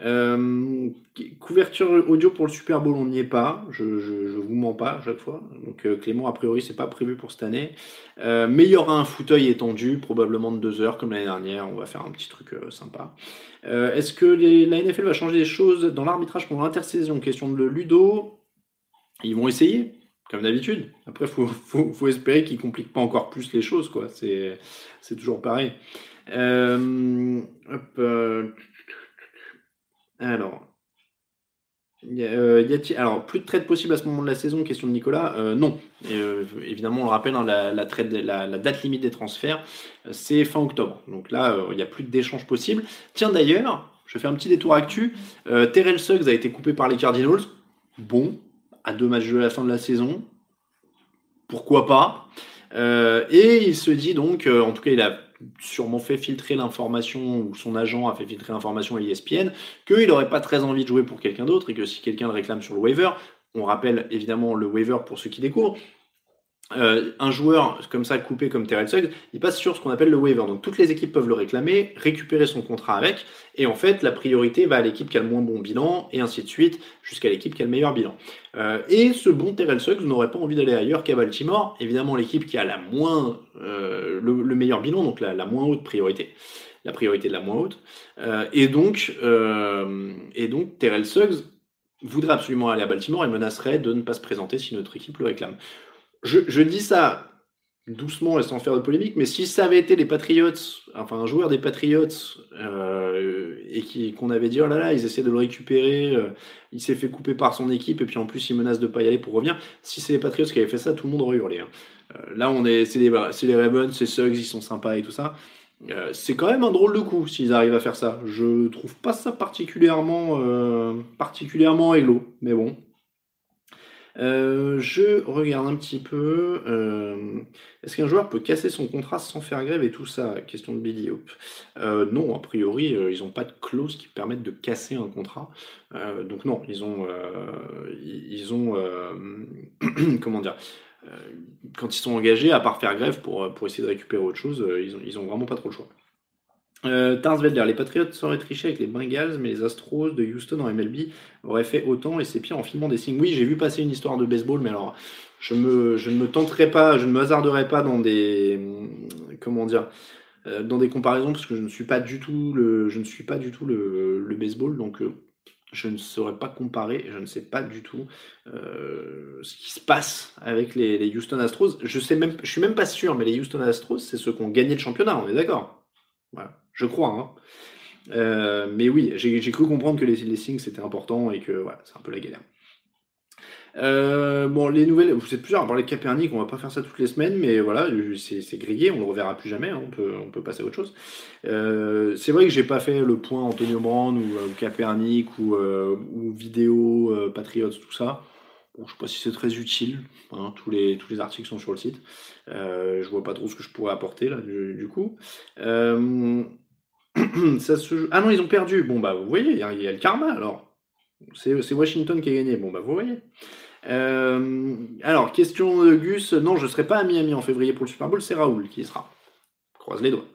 Euh, couverture audio pour le Super Bowl, on n'y est pas. Je, je, vous mens pas à chaque fois. Donc euh, Clément, a priori, c'est pas prévu pour cette année. Euh, mais il y aura un fauteuil étendu, probablement de deux heures comme l'année dernière. On va faire un petit truc sympa. Est-ce que la NFL va changer des choses dans l'arbitrage pour l'intersaison? Question de Ludo. Ils vont essayer, comme d'habitude. Après, faut, faut, espérer qu'ils compliquent pas encore plus les choses, quoi. C'est, toujours pareil. hop, alors, euh, alors, plus de trade possible à ce moment de la saison Question de Nicolas. Euh, non. Euh, évidemment, on le rappelle, hein, la, la, date limite des transferts, c'est fin octobre. Donc là, il n'y a plus d'échanges possibles. Tiens, d'ailleurs, je fais un petit détour actu. Terrell Suggs a été coupé par les Cardinals. Bon, à deux matchs de la fin de la saison. Pourquoi pas? Et il se dit donc, en tout cas, il a sûrement fait filtrer l'information, ou son agent a fait filtrer l'information à ESPN, qu'il n'aurait pas très envie de jouer pour quelqu'un d'autre et que si quelqu'un le réclame sur le waiver, on rappelle évidemment le waiver pour ceux qui découvrent, euh, un joueur comme ça coupé comme Terrell Suggs, il passe sur ce qu'on appelle le waiver. Donc toutes les équipes peuvent le réclamer, récupérer son contrat avec, et en fait la priorité va à l'équipe qui a le moins bon bilan, et ainsi de suite, jusqu'à l'équipe qui a le meilleur bilan. Euh, et ce bon Terrell Suggs n'aurait pas envie d'aller ailleurs qu'à Baltimore, évidemment l'équipe qui a la moins, euh, le, meilleur bilan, donc la, moins haute priorité. La priorité de la moins haute. et donc, et donc Terrell Suggs voudrait absolument aller à Baltimore et menacerait de ne pas se présenter si notre équipe le réclame je, dis ça doucement et sans faire de polémique, mais si ça avait été les Patriots, enfin un joueur des Patriots, euh, et qu'on avait dit oh là là, ils essaient de le récupérer, euh, il s'est fait couper par son équipe, et puis en plus il menace de pas y aller pour revenir. Si c'est les Patriots qui avaient fait ça, tout le monde aurait hurlé. Hein. Euh, là, on est, c'est les, les Ravens, c'est Suggs, ils sont sympas et tout ça. c'est quand même un drôle de coup s'ils arrivent à faire ça. Je trouve pas ça particulièrement, particulièrement églo, mais bon, Euh, je regarde un petit peu. euh, est-ce qu'un joueur peut casser son contrat sans faire grève et tout ça? Question de Billy Hope. Euh, non, a priori, ils n'ont pas de clause qui permettent de casser un contrat. Donc non, ils ont, ils comment dire, quand ils sont engagés, à part faire grève pour, essayer de récupérer autre chose, ils ont, ils ont vraiment pas trop le choix. Euh, les Patriots sauraient tricher avec les Bengals, mais les Astros de Houston en MLB auraient fait autant et c'est pire en filmant des signes. Oui, j'ai vu passer une histoire de baseball, mais alors je, ne me tenterai pas, je ne me hasarderai pas dans des comment dire euh, dans des comparaisons parce que je ne suis pas du tout le, je ne suis pas du tout le, baseball, donc euh, je ne saurais pas comparer, je ne sais pas du tout euh, ce qui se passe avec les, Houston Astros. Je sais même, suis même pas sûr, mais les Houston Astros, c'est ceux qui ont gagné le championnat, on est d'accord? Voilà, je crois. Hein. Euh, mais oui, j'ai cru comprendre que les, signes c'était important et que voilà, c'est un peu la galère. Euh, bon, les nouvelles, vous êtes plusieurs à parler de Kaepernick, on va pas faire ça toutes les semaines, mais voilà, c'est grillé, on le reverra plus jamais, hein, on peut, passer à autre chose. Euh, c'est vrai que j'ai pas fait le point Antonio Brown ou, ou Kaepernick ou, vidéo Patriots, tout ça. Bon, je sais pas si c'est très utile, hein, tous, les, articles sont sur le site. Je vois pas trop ce que je pourrais apporter là, du coup. Ah non, ils ont perdu. Bon, bah, vous voyez, il y, a il y a le karma alors. C'est Washington qui a gagné. Bon, bah, vous voyez. Euh, alors, question de Gus. Non, je ne serai pas à Miami en février pour le Super Bowl, c'est Raoul qui y sera. Croise les doigts.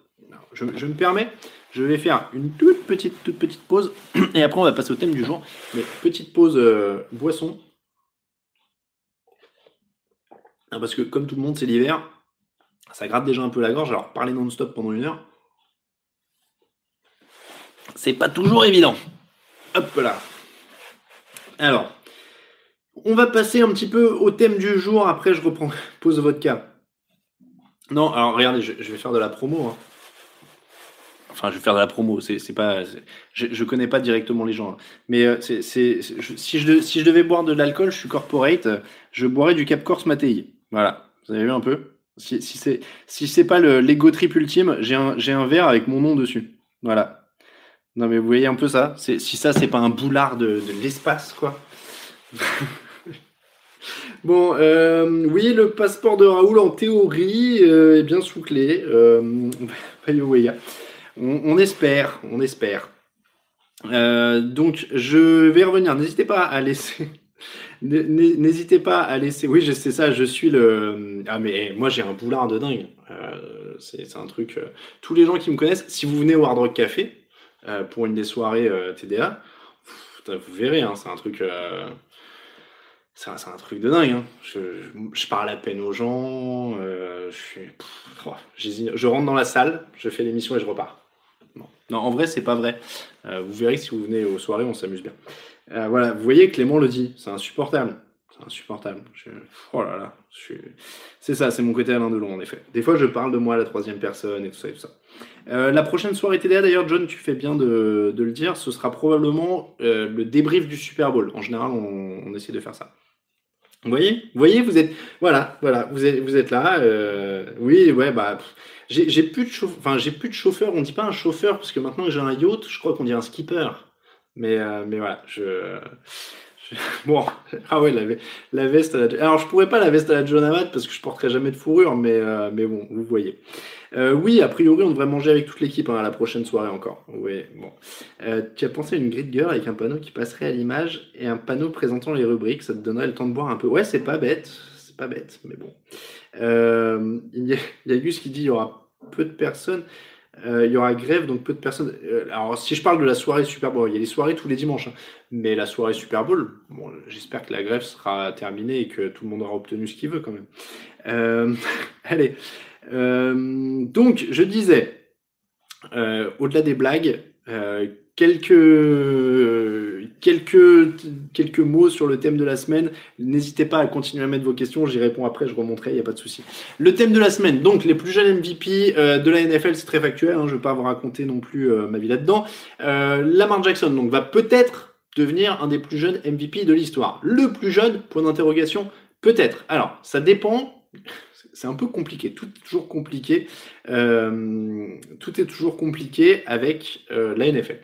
Je me permets, je vais faire une toute petite, toute petite pause et après on va passer au thème du jour. Mais petite pause euh, boisson. Ah, Parce que comme tout le monde, c'est l'hiver, ça gratte déjà un peu la gorge. Alors, parler non-stop pendant une heure, c'est pas toujours évident. Hop là. Alors, on va passer un petit peu au thème du jour. Après, je reprends pause vodka. Non, alors regardez, je, vais faire de la promo. hein. Enfin, je vais faire de la promo. C'est pas, je, je connais pas directement les gens, hein. mais euh, c'est, si, je, devais boire de l'alcool, je suis corporate, euh, je boirais du Cap Corse Mattei. Voilà, vous avez vu un peu? Si, si c'est pas le l'ego trip ultime, j'ai un verre avec mon nom dessus. Voilà. Non mais vous voyez un peu ça. C'est si ça c'est pas un boulard de, de l'espace quoi. Bon, euh, oui, le passeport de Raoul en théorie euh, est bien sous clé. Euh, on, on espère, on espère. Euh, donc, je vais revenir. N'hésitez pas à laisser. N'hésitez pas à laisser. Oui, sais ça. Je suis le. Ah mais moi j'ai un boulard de dingue. C'est c'est un truc. Tous les gens qui me connaissent, si vous venez au Hard Rock Café euh, pour une des soirées euh, TDA, vous verrez. hein, c'est un truc. euh, c'est un, truc de dingue. hein. Je, parle à peine aux gens. oh, je rentre dans la salle, je fais l'émission et je repars. Non, en vrai, c'est pas vrai. Vous verrez si vous venez aux soirées, on s'amuse bien. Voilà, vous voyez, Clément le dit, c'est insupportable. C'est insupportable. Oh là là, je c'est ça, c'est mon côté Alain Delon en effet. Des fois, je parle de moi à la troisième personne et tout ça et tout ça. Euh, la prochaine soirée TDA, d'ailleurs, John, tu fais bien de, de le dire, ce sera probablement euh, le débrief du Super Bowl. En général, on, essaie de faire ça. Vous voyez, vous voyez, vous êtes, voilà, voilà, vous êtes, vous êtes là. euh, oui, ouais, bah, j'ai plus de chauffeur, enfin, j'ai plus de chauffeur. On dit pas un chauffeur parce que maintenant que j'ai un yacht, je crois qu'on dit un skipper. Mais, mais voilà, je- bon, ah ouais, la, ve- la veste. À la, alors, je pourrais pas la veste à la John Amat parce que je porterai jamais de fourrure, mais, euh, mais bon, vous voyez. Euh, oui, a priori, on devrait manger avec toute l'équipe hein, à la prochaine soirée encore. Oui, bon. Euh, tu as pensé à une de gueule avec un panneau qui passerait à l'image et un panneau présentant les rubriques, ça te donnerait le temps de boire un peu. Ouais, c'est pas bête, c'est pas bête, mais bon. Il y, a- il y a Gus qui dit il y aura peu de personnes, il y aura grève, donc peu de personnes. Euh, alors, si je parle de la soirée Super Bowl, il y a des soirées tous les dimanches, hein, mais la soirée Super Bowl, bon, j'espère que la grève sera terminée et que tout le monde aura obtenu ce qu'il veut quand même. Euh, allez. Euh, donc, je disais, euh, au-delà des blagues, euh, quelques, quelques, quelques mots sur le thème de la semaine. N'hésitez pas à continuer à mettre vos questions, j'y réponds après, je remonterai, il n'y a pas de souci. Le thème de la semaine, donc les plus jeunes MVP euh, de la NFL, c'est très factuel, hein, je ne vais pas vous raconter non plus euh, ma vie là-dedans. Euh, Lamar Jackson donc, va peut-être devenir un des plus jeunes MVP de l'histoire. Le plus jeune, point d'interrogation, peut-être. Alors, ça dépend. C'est un peu compliqué, tout est toujours compliqué. Tout est toujours compliqué avec la NFL.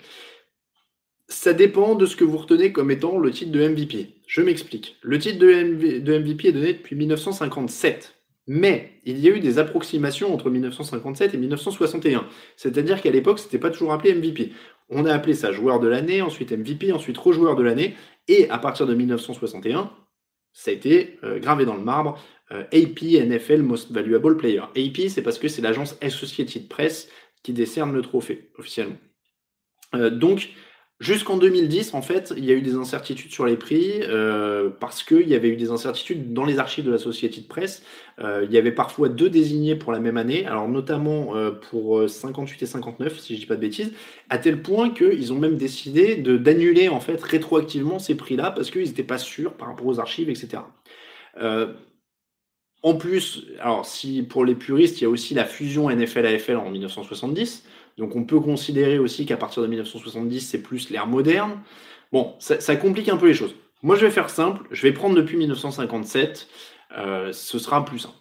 Ça dépend de ce que vous retenez comme étant le titre de MVP. Je m'explique. Le titre de, MVP est donné depuis 1957. Mais il y a eu des approximations entre 1957 et 1961. C'est-à-dire qu'à l'époque, ce n'était pas toujours appelé MVP. On a appelé ça joueur de l'année, ensuite MVP, ensuite rejoueur de l'année. Et à partir de 1961, ça a été euh, gravé dans le marbre. Euh, AP NFL Most Valuable Player. AP, c'est parce que c'est l'agence Associated Press qui décerne le trophée officiellement. Euh, donc, Jusqu'en 2010, en fait, il y a eu des incertitudes sur les prix euh, parce qu'il y avait eu des incertitudes dans les archives de la Société de Presse. Euh, il y avait parfois deux désignés pour la même année, alors notamment euh, pour 58 et 59, si je dis pas de bêtises, à tel point qu'ils ont même décidé d'annuler en fait rétroactivement ces prix-là parce qu'ils n'étaient pas sûrs par rapport aux archives, etc. en plus, alors si pour les puristes, il y a aussi la fusion NFL-AFL en 1970. Donc on peut considérer aussi qu'à partir de 1970, c'est plus l'ère moderne. Bon, ça, complique un peu les choses. Moi, je vais faire simple. Je vais prendre depuis 1957. Euh, ce sera plus simple.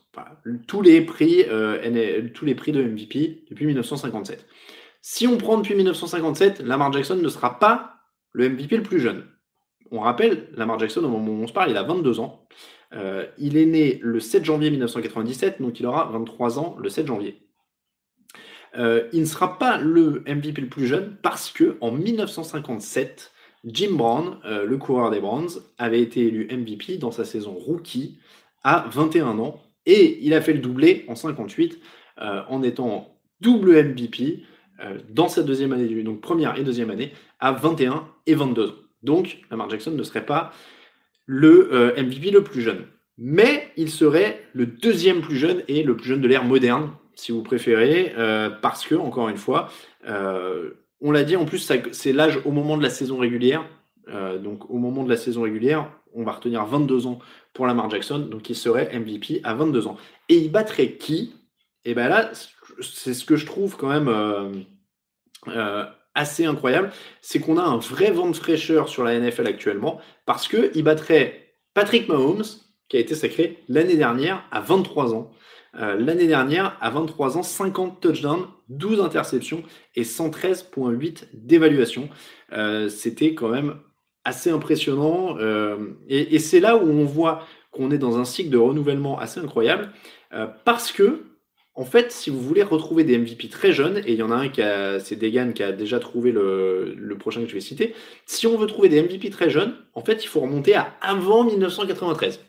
Tous, les prix, euh, tous les prix de MVP depuis 1957. Si on prend depuis 1957, Lamar Jackson ne sera pas le MVP le plus jeune. On rappelle, Lamar Jackson, au moment où on se parle, il a 22 ans. Euh, il est né le 7 janvier 1997, donc il aura 23 ans le 7 janvier. Euh, il ne sera pas le MVP le plus jeune parce que en 1957, Jim Brown, euh, le coureur des Browns, avait été élu MVP dans sa saison rookie à 21 ans et il a fait le doublé en 58 euh, en étant double MVP dans sa deuxième année, donc première et deuxième année, à 21 et 22 ans. Donc Lamar Jackson ne serait pas le MVP le plus jeune. Mais il serait le deuxième plus jeune et le plus jeune de l'ère moderne si vous préférez, euh, parce que, encore une fois, euh, on l'a dit, en plus, c'est l'âge au moment de la saison régulière. Euh, donc, au moment de la saison régulière, on va retenir 22 ans pour Lamar Jackson, donc il serait MVP à 22 ans. Et il battrait qui? Et bien là, c'est ce que je trouve quand même assez incroyable, c'est qu'on a un vrai vent de fraîcheur sur la NFL actuellement, parce qu'il battrait Patrick Mahomes, qui a été sacré l'année dernière à 23 ans. Euh, l'année dernière, à 23 ans, 50 touchdowns, 12 interceptions et 113,8 d'évaluation. Euh, c'était quand même assez impressionnant. Euh, et, c'est là où on voit qu'on est dans un cycle de renouvellement assez incroyable. parce que, en fait, si vous voulez retrouver des MVP très jeunes, et il y en a un qui a, c'est Degan qui a déjà trouvé le, le, prochain que je vais citer, si on veut trouver des MVP très jeunes, en fait, il faut remonter à avant 1993.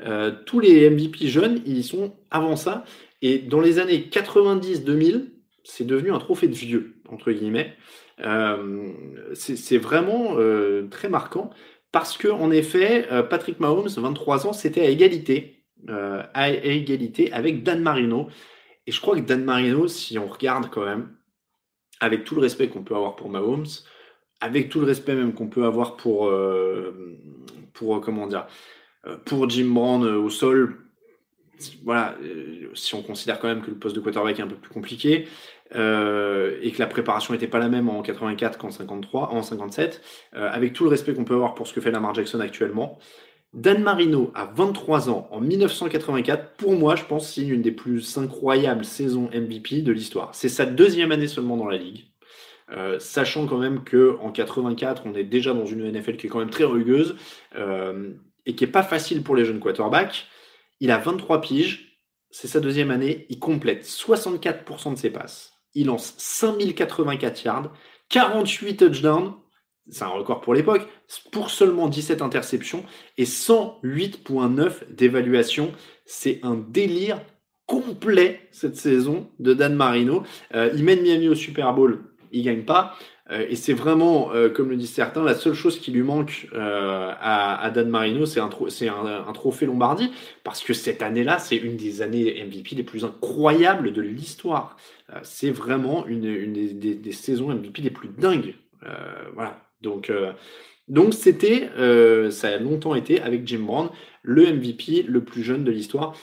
Euh, tous les MVP jeunes, ils sont avant ça. Et dans les années 90-2000, c'est devenu un trophée de vieux, entre guillemets. Euh, c'est vraiment euh, très marquant parce que en effet, Patrick Mahomes, 23 ans, c'était à égalité, à égalité avec Dan Marino. Et je crois que Dan Marino, si on regarde quand même, avec tout le respect qu'on peut avoir pour Mahomes, avec tout le respect même qu'on peut avoir pour, pour comment dire, pour Jim Brown euh, au sol, voilà, euh, si on considère quand même que le poste de quarterback est un peu plus compliqué et que la préparation n'était pas la même en 84 qu'en 53, en 57, avec tout le respect qu'on peut avoir pour ce que fait Lamar Jackson actuellement, Dan Marino à 23 ans en 1984, pour moi, je pense, signe une des plus incroyables saisons MVP de l'histoire. C'est sa deuxième année seulement dans la ligue. sachant quand même que en 84, on est déjà dans une NFL qui est quand même très rugueuse et qui n'est pas facile pour les jeunes quarterbacks. Il a 23 piges, c'est sa deuxième année, il complète 64% de ses passes. Il lance 5084 yards, 48 touchdowns, c'est un record pour l'époque, pour seulement 17 interceptions et 108.9 d'évaluation. C'est un délire complet cette saison de Dan Marino. Euh, il mène Miami au Super Bowl, il gagne pas. Euh, et c'est vraiment, euh, comme le disent certains, la seule chose qui lui manque euh, à, Dan Marino, c'est un, trophée Lombardie, parce que cette année-là, c'est une des années MVP les plus incroyables de l'histoire. c'est vraiment une, des, saisons MVP les plus dingues. voilà. Donc, donc c'était, ça a longtemps été avec Jim Brown le MVP le plus jeune de l'histoire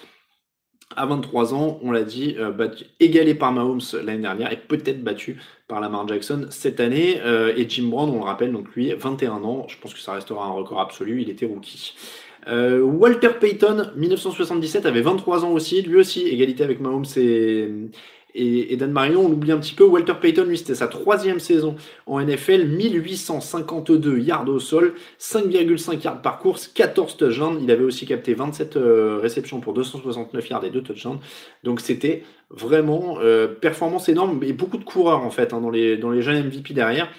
à 23 ans, on l'a dit, euh, égalé par Mahomes l'année dernière et peut-être battu par Lamar Jackson cette année. Euh, et Jim Brown, on le rappelle, donc lui, 21 ans, je pense que ça restera un record absolu, il était rookie. Euh, Walter Payton, 1977, avait 23 ans aussi, lui aussi, égalité avec Mahomes et, Et, Dan Marino, on l'oublie un petit peu. Walter Payton, lui, c'était sa troisième saison en NFL. 1852 yards au sol, 5,5 yards par course, 14 touchdowns. Il avait aussi capté 27 euh, réceptions pour 269 yards et 2 touchdowns. Donc c'était vraiment euh, performance énorme et beaucoup de coureurs en fait hein, dans, les, dans les jeunes MVP derrière.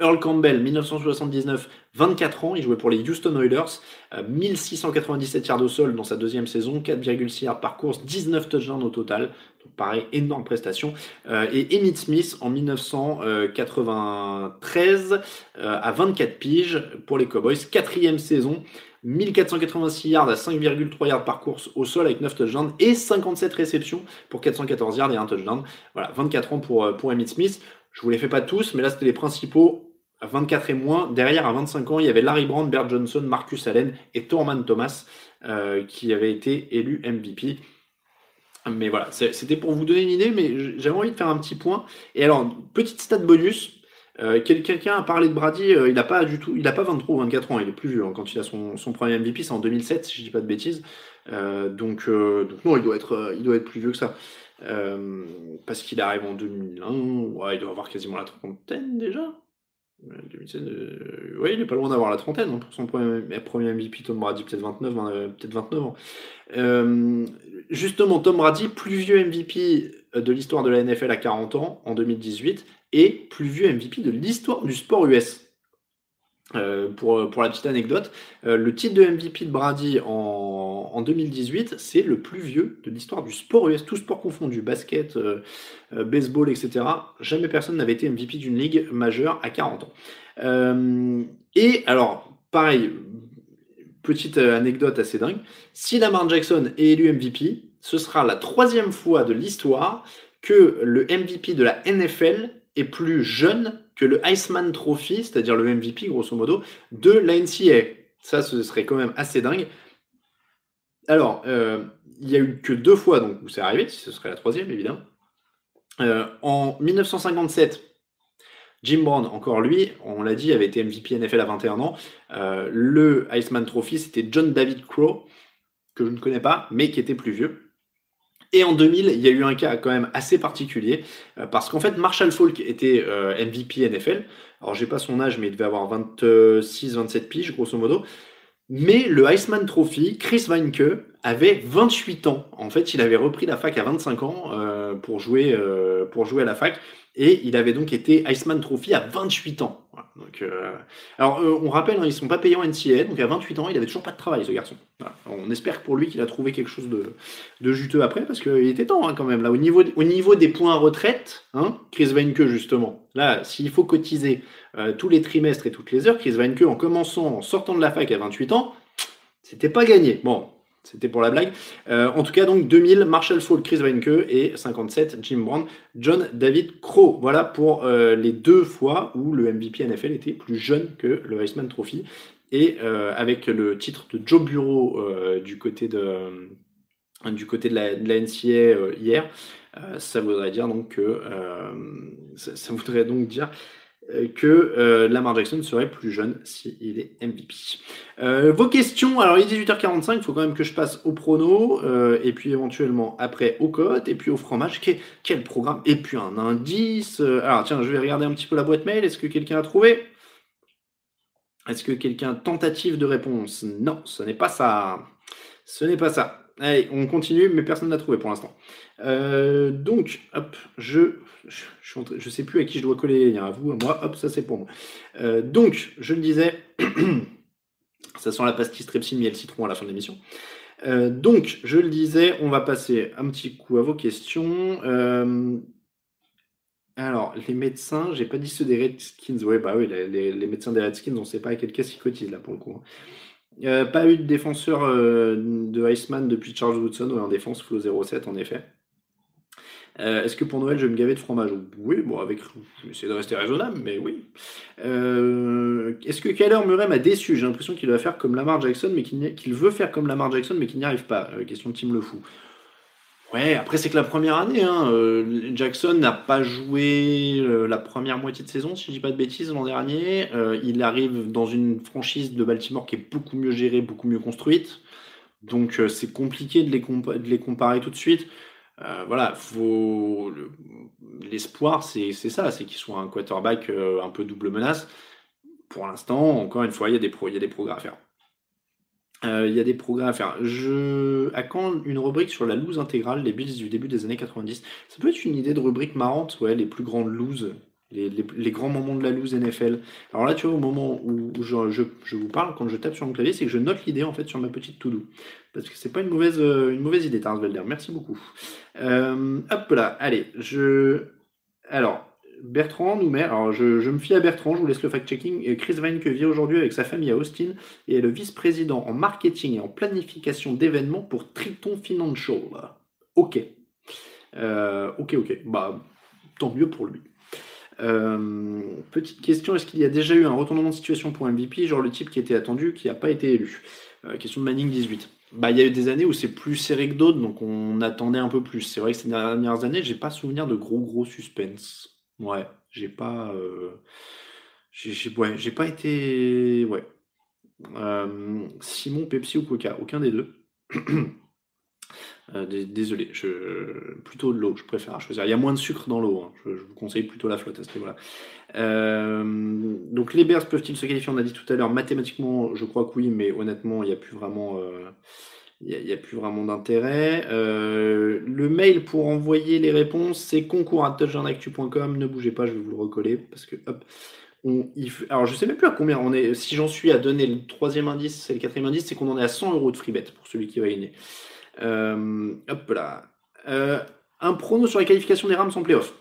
Earl Campbell, 1979, 24 ans, il jouait pour les Houston Oilers, 1697 yards au sol dans sa deuxième saison, 4,6 yards par course, 19 touchdowns au total. Pareil, énorme prestation. Euh, et Emmitt Smith en 1993 euh, à 24 piges pour les Cowboys, quatrième saison. 1486 yards à 5,3 yards par course au sol avec 9 touchdowns et 57 réceptions pour 414 yards et 1 touchdown. Voilà, 24 ans pour, euh, pour Emmitt Smith. Je vous les fais pas tous, mais là c'était les principaux à 24 et moins. Derrière, à 25 ans, il y avait Larry Brown, Bert Johnson, Marcus Allen et Torman Thomas euh, qui avaient été élus MVP. Mais voilà, c'était pour vous donner une idée, mais j'avais envie de faire un petit point. Et alors, petite stat bonus. Euh, quelqu'un a parlé de Brady, euh, il n'a pas du tout, il n'a pas 23 ou 24 ans, il est plus vieux hein, quand il a son, premier MVP, c'est en 2007 si je dis pas de bêtises. donc, non, il doit être plus vieux que ça. Parce qu'il arrive en 2001, ouais, il doit avoir quasiment la trentaine déjà. 2016, euh, il est pas loin d'avoir la trentaine hein, pour son premier, MVP. Tom Brady, peut-être 29, euh, peut-être 29 ans. Euh, justement, Tom Brady, plus vieux MVP de l'histoire de la NFL à 40 ans en 2018 et plus vieux MVP de l'histoire du sport US. Euh, pour, pour la petite anecdote, euh, le titre de MVP de Brady en, en 2018, c'est le plus vieux de l'histoire du sport US, tout sport confondu, basket, euh, baseball, etc. Jamais personne n'avait été MVP d'une ligue majeure à 40 ans. et alors, pareil, petite anecdote assez dingue, si Lamar Jackson est élu MVP, ce sera la troisième fois de l'histoire que le MVP de la NFL est plus jeune que le Iceman Trophy, c'est-à-dire le MVP grosso modo, de la NCAA. Ça, ce serait quand même assez dingue. Alors, euh, il n'y a eu que deux fois donc, où c'est arrivé, ce serait la troisième évidemment. Euh, en 1957, Jim Brown, encore lui, on l'a dit, avait été MVP NFL à 21 ans. Euh, le Iceman Trophy, c'était John David Crow, que je ne connais pas, mais qui était plus vieux. Et en 2000, il y a eu un cas quand même assez particulier, parce qu'en fait, Marshall Falk était MVP NFL. Alors, j'ai pas son âge, mais il devait avoir 26-27 piges, grosso modo. Mais le Iceman Trophy, Chris Weinke avait 28 ans. En fait, il avait repris la fac à 25 ans euh, pour, jouer, pour jouer à la fac. Et il avait donc été Iceman Trophy à 28 ans. Euh, alors, euh, on rappelle, hein, ils ne sont pas payés en NCA, donc à 28 ans, il avait toujours pas de travail, ce garçon. On espère pour lui qu'il a trouvé quelque chose de, juteux après, parce qu'il était temps hein, quand même. Là, au niveau, au niveau des points retraite, hein, Chris Weinke, justement, là, s'il faut cotiser euh, tous les trimestres et toutes les heures, Chris Weinke, en commençant, en sortant de la fac à 28 ans, c'était pas gagné. Bon, c'était pour la blague. Euh, en tout cas, donc 2000, Marshall Fall, Chris Weinke et 57, Jim Brown, John David Crow. Voilà pour euh, les deux fois où le MVP NFL était plus jeune que le Heisman Trophy. Et euh, avec le titre de Joe Bureau du côté de, du côté de la, NCA hier, ça voudrait dire donc que ça voudrait dire que euh, Lamar Jackson serait plus jeune s'il est MVP. Euh, vos questions, alors il est 18h45, il faut quand même que je passe au prono, et puis éventuellement après au cote, et puis au fromage. Quel, quel programme Et puis un indice. alors tiens, je vais regarder un petit peu la boîte mail, est-ce que quelqu'un a trouvé? Est-ce que quelqu'un tentative de réponse? Non, ce n'est pas ça. Ce n'est pas ça. Allez, on continue, mais personne n'a trouvé pour l'instant. Euh, donc, hop, je, je, sais plus à qui je dois coller les liens, à vous, à moi, hop, ça c'est pour moi. Euh, donc, je le disais, ça sent la pastille strepsil, miel, citron à la fin de l'émission. Euh, donc, je le disais, on va passer un petit coup à vos questions. alors, les médecins, j'ai pas dit ceux des Redskins. Oui, bah oui, les, médecins des Redskins, on sait pas à quelle caisse ils cotisent là pour le coup. Hein. Euh, pas eu de défenseur euh, de Iceman depuis Charles Woodson, en défense, Flo 07 en effet. Euh, est-ce que pour Noël je vais me gaver de fromage? Oui, bon, avec. J'essaie de rester raisonnable, mais oui. Est-ce que Kyler Murray m'a déçu? J'ai l'impression qu'il va faire comme Lamar Jackson, mais qu'il veut faire comme Lamar Jackson, mais qu'il n'y arrive pas. question de Tim Le Fou. Ouais, après c'est que la première année, hein, euh, Jackson n'a pas joué euh, la première moitié de saison, si je dis pas de bêtises, l'an dernier. Euh, il arrive dans une franchise de Baltimore qui est beaucoup mieux gérée, beaucoup mieux construite. Donc c'est compliqué de les, comparer tout de suite. Voilà, faut l'espoir, c'est ça, c'est qu'il soit un quarterback un peu double menace. Pour l'instant, encore une fois, il y a des, y a des progrès à faire. Euh, il y a des progrès à faire. Je... À quand une rubrique sur la loose intégrale, les Bills du début des années 90 Ça peut être une idée de rubrique marrante, ouais, les plus grandes looses, les, les, grands moments de la loose NFL. Alors là, tu vois, au moment où, je, je, je, vous parle, quand je tape sur mon clavier, c'est que je note l'idée en fait sur ma petite to-do. Parce que c'est pas une mauvaise, euh, une mauvaise idée, Tarsvelder. Merci beaucoup. Euh, hop là, allez, je. Alors, Bertrand nous met, alors je, me fie à Bertrand, je vous laisse le fact-checking. Chris Vine vit aujourd'hui avec sa famille à Austin et est le vice-président en marketing et en planification d'événements pour Triton Financial. Ok. Euh, ok, ok. Bah, tant mieux pour lui. Petite question, est-ce qu'il y a déjà eu un retournement de situation pour MVP, genre le type qui était attendu, qui n'a pas été élu? Question de Manning 18. Bah, il y a eu des années où c'est plus serré que d'autres, donc on attendait un peu plus. C'est vrai que ces dernières années, j'ai pas souvenir de gros gros suspense. Ouais, j'ai pas, euh, j'ai pas été, ouais. Euh, Simon, Pepsi ou Coca, aucun des deux. Euh, désolé, je, plutôt de l'eau, je préfère choisir. Il y a moins de sucre dans l'eau, hein. je, vous conseille plutôt la flotte à ce niveau-là. donc les Bears peuvent-ils se qualifier? On a dit tout à l'heure, mathématiquement, je crois que oui, mais honnêtement, il n'y a plus vraiment il a, plus vraiment d'intérêt. Euh, le mail pour envoyer les réponses, c'est concours Ne bougez pas, je vais vous le recoller parce que hop. On, alors je sais même plus à combien on est. Si j'en suis à donner le troisième indice, c'est le quatrième indice, c'est qu'on en est à 100 euros de free bet pour celui qui va gagner. Euh, hop là. Euh, un prono sur la qualification des Rams en playoff.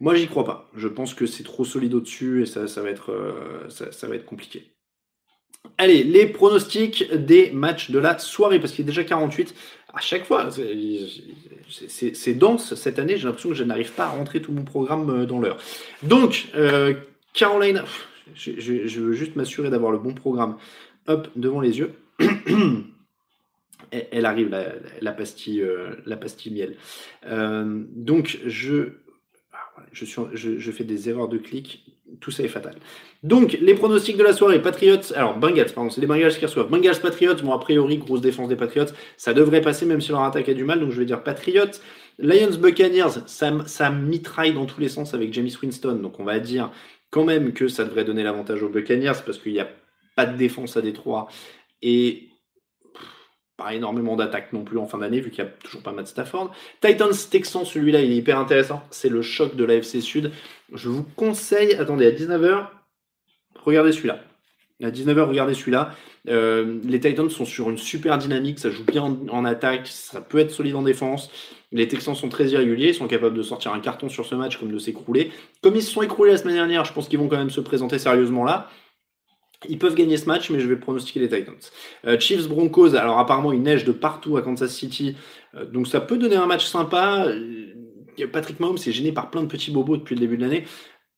Moi, j'y crois pas. Je pense que c'est trop solide au-dessus et ça, ça, va être, ça va être compliqué. Allez, les pronostics des matchs de la soirée, parce qu'il est déjà 48. À chaque fois, c'est dense cette année. J'ai l'impression que je n'arrive pas à rentrer tout mon programme euh, dans l'heure. Donc, euh, Caroline, je, veux juste m'assurer d'avoir le bon programme. Hop, devant les yeux. Elle arrive, la, pastille, euh, la pastille miel. donc, je, ah, je, je, fais des erreurs de clic tout ça est fatal. Donc, les pronostics de la soirée, Patriots, alors Bengals, pardon, c'est les Bengals qui reçoivent. Bengals, Patriots, bon, a priori, grosse défense des Patriots, ça devrait passer même si leur attaque a du mal, donc je vais dire Patriots. Lions, Buccaneers, ça, ça mitraille dans tous les sens avec James Winston, donc on va dire quand même que ça devrait donner l'avantage aux Buccaneers parce qu'il n'y a pas de défense à Détroit et pas énormément d'attaques non plus en fin d'année, vu qu'il n'y a toujours pas de Stafford. Titans Texans, celui-là, il est hyper intéressant. C'est le choc de l'AFC Sud. Je vous conseille, attendez, à 19h, regardez celui-là. À 19h, regardez celui-là. Euh, les Titans sont sur une super dynamique, ça joue bien en, attaque, ça peut être solide en défense. Les Texans sont très irréguliers, ils sont capables de sortir un carton sur ce match comme de s'écrouler. Comme ils se sont écroulés la semaine dernière, je pense qu'ils vont quand même se présenter sérieusement là. Ils peuvent gagner ce match, mais je vais pronostiquer les Titans. Euh, Chiefs Broncos, alors apparemment il neige de partout à Kansas City, euh, donc ça peut donner un match sympa. Euh, Patrick Mahomes est gêné par plein de petits bobos depuis le début de l'année.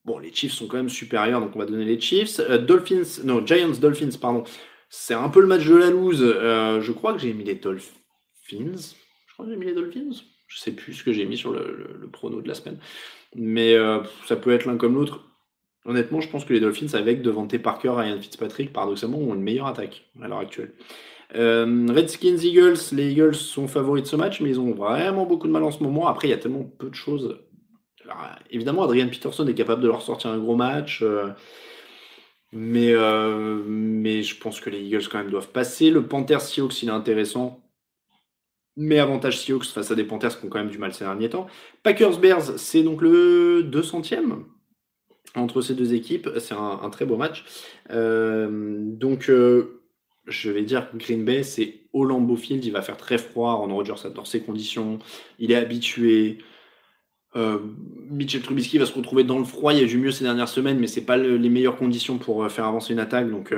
Bon, les Chiefs sont quand même supérieurs, donc on va donner les Chiefs. Dolphins, non, Giants Dolphins, pardon. C'est un peu le match de la loose. je crois que j'ai mis les Dolphins. Je crois que j'ai mis les Dolphins. Je sais plus ce que j'ai mis sur le, le, prono de la semaine. Mais ça peut être l'un comme l'autre. Honnêtement, je pense que les Dolphins, avec Devante Parker, Ryan Fitzpatrick, paradoxalement, ont une meilleure attaque à l'heure actuelle. Euh, Redskins Eagles, les Eagles sont favoris de ce match, mais ils ont vraiment beaucoup de mal en ce moment. Après, il y a tellement peu de choses. évidemment, Adrian Peterson est capable de leur sortir un gros match. Euh, mais, euh, mais je pense que les Eagles quand même doivent passer. Le Panthers Seahawks, il est intéressant. Mais avantage Seahawks face à des Panthers qui ont quand même du mal ces derniers temps. Packers Bears, c'est donc le 200e entre ces deux équipes. C'est un, très beau match. Euh, donc, euh, je vais dire Green Bay, c'est au Lambeau Field. Il va faire très froid. Ron Rodgers adore ces conditions. Il est habitué. Euh, Mitchell Trubisky va se retrouver dans le froid. Il y a eu mieux ces dernières semaines, mais c'est pas les meilleures conditions pour faire avancer une attaque. Donc,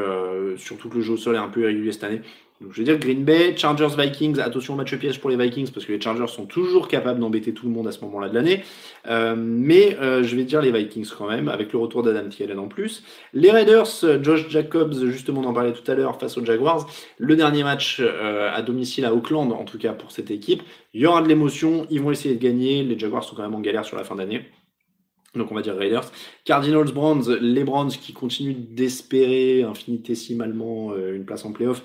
surtout que le jeu au sol est un peu irrégulier cette année. Je vais dire Green Bay, Chargers, Vikings. Attention au match piège pour les Vikings parce que les Chargers sont toujours capables d'embêter tout le monde à ce moment-là de l'année. Euh, mais euh, je vais dire les Vikings quand même, avec le retour d'Adam Thielen en plus. Les Raiders, Josh Jacobs, justement, on en parlait tout à l'heure face aux Jaguars. Le dernier match euh, à domicile à Auckland, en tout cas pour cette équipe. Il y aura de l'émotion, ils vont essayer de gagner. Les Jaguars sont quand même en galère sur la fin d'année. Donc on va dire Raiders. Cardinals Browns, les Browns qui continuent d'espérer infinitésimalement une place en playoff.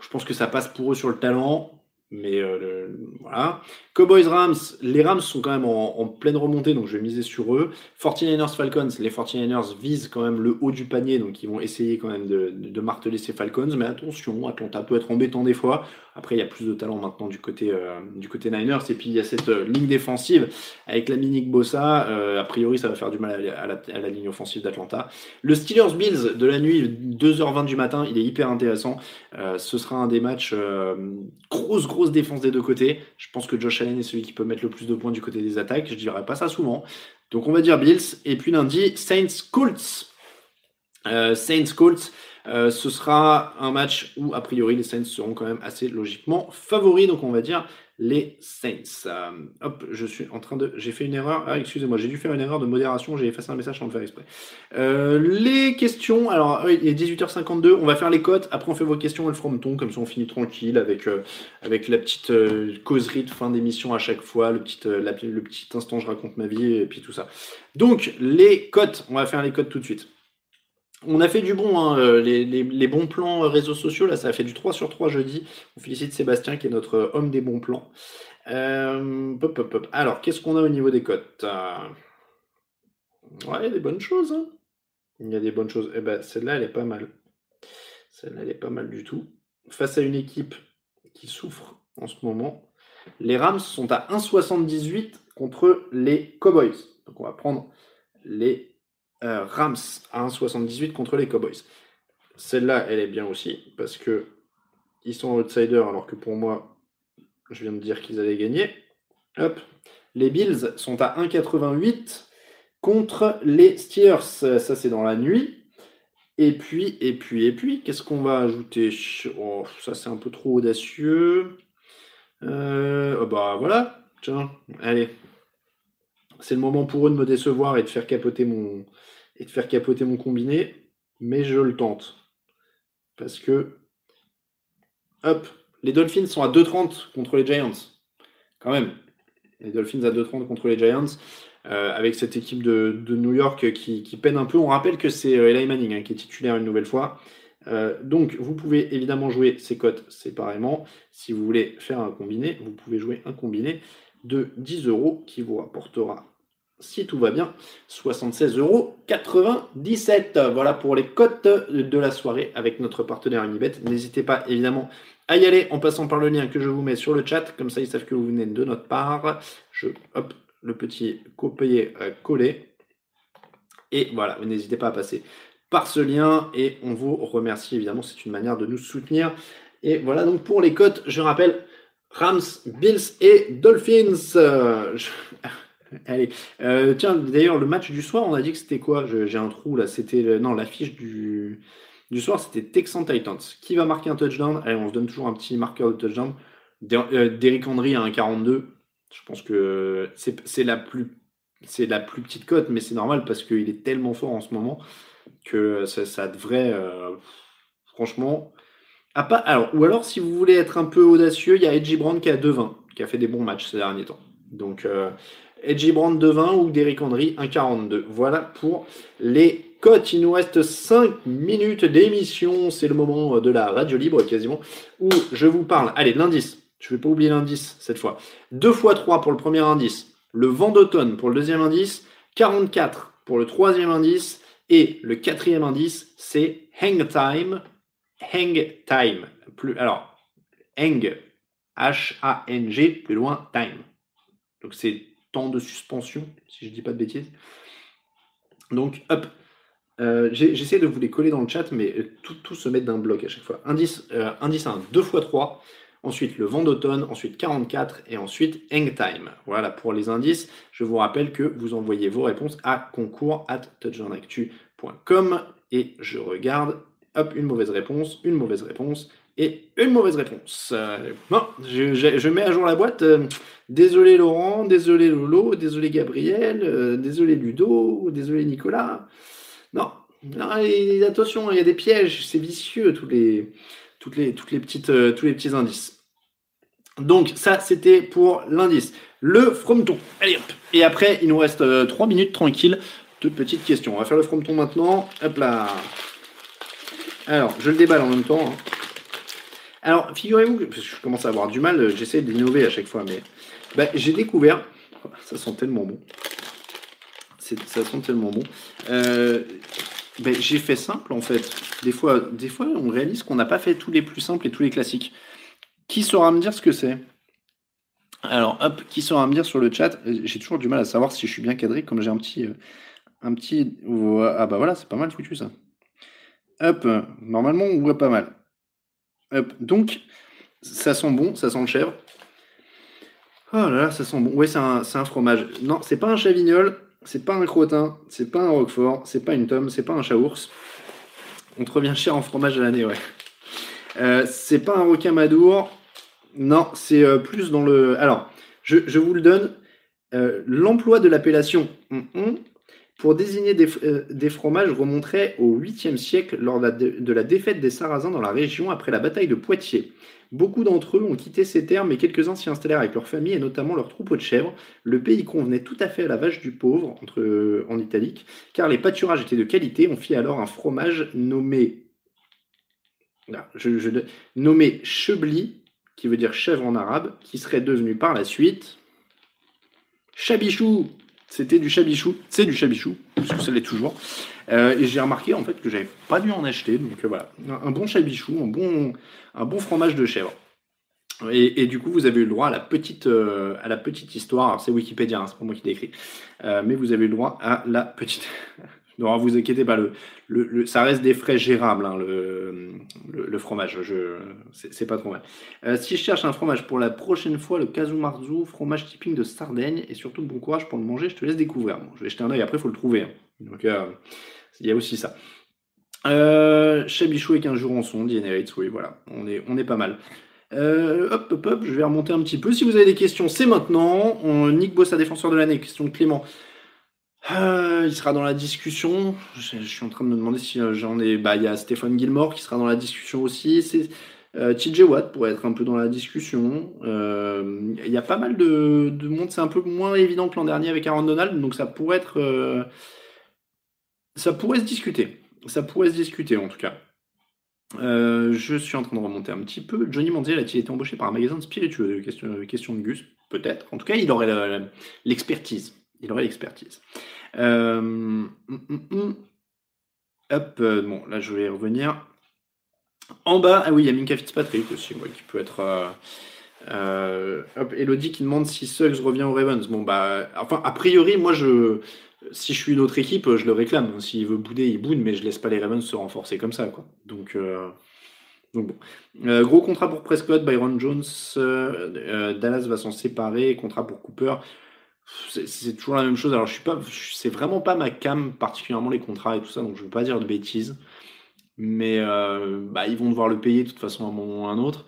Je pense que ça passe pour eux sur le talent. Mais euh, voilà. Cowboys Rams, les Rams sont quand même en, pleine remontée, donc je vais miser sur eux. 49ers Falcons, les 49ers visent quand même le haut du panier, donc ils vont essayer quand même de, marteler ces Falcons. Mais attention, Atlanta peut être embêtant des fois. Après, il y a plus de talent maintenant du côté, euh, du côté Niners. Et puis il y a cette euh, ligne défensive avec la Minique Bossa. a priori, ça va faire du mal à, la, ligne offensive d'Atlanta. Le Steelers Bills de la nuit, 2h20 du matin, il est hyper intéressant. ce sera un des matchs grosse, grosse défense des deux côtés. Je pense que Josh Allen est celui qui peut mettre le plus de points du côté des attaques. Je dirais pas ça souvent. Donc on va dire Bills. Et puis lundi, Saints Colts. Euh, Saints Colts. Euh, ce sera un match où, a priori, les Saints seront quand même assez logiquement favoris. Donc, on va dire les Saints. Euh, hop, je suis en train de. J'ai fait une erreur. Ah, excusez-moi, j'ai dû faire une erreur de modération. J'ai effacé un message sans le faire exprès. Euh, les questions. Alors, il est 18h52. On va faire les cotes. Après, on fait vos questions et le frometon. Comme ça, on finit tranquille avec, avec la petite causerie de fin d'émission à chaque fois. Le petit, le petit instant, je raconte ma vie et puis tout ça. Donc, les cotes. On va faire les cotes tout de suite. On a fait du bon, hein, euh, les, bons plans euh, réseaux sociaux, là, ça a fait du 3 sur 3 jeudi. On félicite Sébastien qui est notre euh, homme des bons plans. Alors, qu'est-ce qu'on a au niveau des cotes? Ouais, il y a des bonnes choses. Hein. Il y a des bonnes choses. Eh ben, celle-là, elle est pas mal. Celle-là, elle est pas mal du tout. Face à une équipe qui souffre en ce moment, les Rams sont à 1,78 contre les Cowboys. Donc, on va prendre les euh, Rams à 1,78 contre les Cowboys. Celle-là, elle est bien aussi, parce que ils sont outsiders, alors que pour moi, je viens de dire qu'ils allaient gagner. Hop. Les Bills sont à 1,88 contre les Steelers. Ça, c'est dans la nuit. Et puis, et puis, et puis, qu'est-ce qu'on va ajouter? Oh, Ça, c'est un peu trop audacieux. Euh, oh, bah voilà. Tiens, allez. C'est le moment pour eux de me décevoir et de faire capoter mon, et de faire capoter mon combiné, mais je le tente. Parce que, hop, les Dolphins sont à 2,30 contre les Giants. Quand même. Les Dolphins à 2,30 contre les Giants. Euh, avec cette équipe de, New York qui, peine un peu. On rappelle que c'est euh, Eli Manning hein, qui est titulaire une nouvelle fois. Euh, donc, vous pouvez évidemment jouer ces cotes séparément. Si vous voulez faire un combiné, vous pouvez jouer un combiné de 10 euros qui vous rapportera si tout va bien, 76,97 euros. Voilà pour les cotes de la soirée avec notre partenaire Unibet. N'hésitez pas évidemment à y aller en passant par le lien que je vous mets sur le chat. Comme ça, ils savent que vous venez de notre part. Je, hop, le petit copier coller. Et voilà, n'hésitez pas à passer par ce lien et on vous remercie évidemment. C'est une manière de nous soutenir. Et voilà donc pour les cotes, je rappelle Rams, Bills et Dolphins. Euh, Allez, euh, tiens, d'ailleurs, le match du soir, on a dit que c'était quoi? J'ai un trou là, c'était. Non, l'affiche du, du soir, c'était Texan Titans. Qui va marquer un touchdown? Allez, on se donne toujours un petit marqueur de touchdown. Euh, Derrick Henry à 1,42. Je pense que c'est la plus. C'est la plus petite cote, mais c'est normal parce qu'il est tellement fort en ce moment que ça, devrait. Euh, franchement. Alors, ou alors, si vous voulez être un peu audacieux, il y a Edgy Brown qui a 2,20, qui a fait des bons matchs ces derniers temps. Donc, Edgy Brand 2,20 ou Derrick Henry 1,42. Voilà pour les cotes. Il nous reste 5 minutes d'émission. C'est le moment de la radio libre quasiment où je vous parle. Allez, l'indice. Je ne vais pas oublier l'indice cette fois. 2 x 3 pour le premier indice. Le vent d'automne pour le deuxième indice. 44 pour le troisième indice. Et le quatrième indice, c'est Hang Time. Hang Time. Plus, alors, Hang, H-A-N-G, plus loin, Time. Donc c'est temps de suspension, si je ne dis pas de bêtises. Donc, hop, euh, j'essaie de vous les coller dans le chat, mais euh, tout, se met d'un bloc à chaque fois. Indice, euh, indice 1, 2 x 3. Ensuite, le vent d'automne. Ensuite, 44. Et ensuite, hang time. Voilà pour les indices. Je vous rappelle que vous envoyez vos réponses à concours at. Et je regarde. Une mauvaise réponse, une mauvaise réponse et une mauvaise réponse. bon, je, mets à jour la boîte. Désolé Laurent, désolé Lolo, désolé Gabriel, euh, désolé Ludo, désolé Nicolas. Non, attention, il y a des pièges, c'est vicieux tous les, petites, euh, tous les petits indices. Donc ça, c'était pour l'indice. Le frometon. Allez hop. Et après, il nous reste euh, trois minutes tranquille de petites questions. On va faire le frometon maintenant. Hop là. Alors, je le déballe en même temps. Hein. Alors, figurez-vous que parce que je commence à avoir du mal, j'essaie d'innover à chaque fois, mais bah, j'ai découvert, ça sent tellement bon, ça sent tellement bon. Euh, bah, j'ai fait simple en fait. Des fois, des fois, on réalise qu'on n'a pas fait tous les plus simples et tous les classiques. Qui saura me dire ce que c'est? Alors, hop, qui saura me dire sur le chat? J'ai toujours du mal à savoir si je suis bien cadré, comme j'ai un petit, euh, un petit. Ah bah voilà, c'est pas mal foutu ça. Hop, normalement on voit pas mal. Hop, donc ça sent bon, ça sent le chèvre. Oh là là, ça sent bon. Ouais, c'est un, un fromage. Non, c'est pas un chavignol, c'est pas un crottin, c'est pas un roquefort, c'est pas une tome, c'est pas un chaours. On te revient cher en fromage à l'année, ouais. Euh, c'est pas un rocamadour. Non, c'est euh, plus dans le. Alors, je, je vous le donne. Euh, L'emploi de l'appellation hum, hum pour désigner des, euh, fromages remonterait au 8e siècle lors de la, défaite des Sarrasins dans la région après la bataille de Poitiers. Beaucoup d'entre eux ont quitté ces terres, mais quelques-uns s'y installèrent avec leur famille et notamment leurs troupeaux de chèvres. Le pays convenait tout à fait à la vache du pauvre, euh, en italique, car les pâturages étaient de qualité. On fit alors un fromage nommé, nommé chebli, qui veut dire chèvre en arabe, qui serait devenu par la suite chabichou. C'était du chabichou, c'est du chabichou, parce que ça l'est toujours. Euh, et j'ai remarqué en fait que j'avais pas dû en acheter, donc euh, voilà, un, bon chabichou, un bon, un bon fromage de chèvre. Et, du coup, vous avez eu le droit à la petite, euh, à histoire. C'est Wikipédia, hein, c'est pas moi qui l'ai écrit, mais vous avez eu le droit à la petite. Non, vous inquiétez pas, ça reste des frais gérables, hein, le, fromage. Je, c'est, pas trop mal. Euh, si je cherche un fromage pour la prochaine fois, le Kazumarzu, fromage typique de Sardaigne, et surtout bon courage pour le manger, je te laisse découvrir. Je vais jeter un œil, après il faut le trouver. hein. Donc euh, il y a aussi ça. Euh, Chabichou avec un jurançon, dit Eneritz, oui, voilà, on est, on est pas mal. Euh, hop, hop, hop, je vais remonter un petit peu. Si vous avez des questions, c'est maintenant. Nick Bossa, défenseur de l'année, question de Clément. Euh, il sera dans la discussion. Je, suis en train de me demander si euh, j'en ai. Bah, il y a Stéphane Gilmore qui sera dans la discussion aussi. C'est euh, TJ Watt pourrait être un peu dans la discussion. Euh, Il y a pas mal de, de monde. C'est un peu moins évident que l'an dernier avec Aaron Donald, donc ça pourrait être. ça pourrait se discuter. Ça pourrait se discuter en tout cas. Je suis en train de remonter un petit peu. Johnny Manziel a-t-il été embauché par un magasin de spiritueux? Question, question de Gus, peut-être. En tout cas, il aurait l'expertise. Il aurait l'expertise. Euh, hum, hum, hum. Hop, euh, bon, là je vais revenir. En bas, ah oui, il y a Minka Fitzpatrick aussi, ouais, qui peut être. euh, hop, Elodie qui demande si Suggs revient aux Ravens. Bon, bah, enfin, a priori, moi, je, si je suis une autre équipe, je le réclame. S'il veut bouder, il boude, mais je laisse pas les Ravens se renforcer comme ça, quoi. Donc, bon. Gros contrat pour Prescott, Byron Jones, Dallas va s'en séparer, contrat pour Cooper. C'est toujours la même chose. Alors, je suis pas, c'est vraiment pas ma cam, particulièrement les contrats et tout ça, donc je veux pas dire de bêtises. Mais euh, bah, ils vont devoir le payer de toute façon à un moment ou à un autre.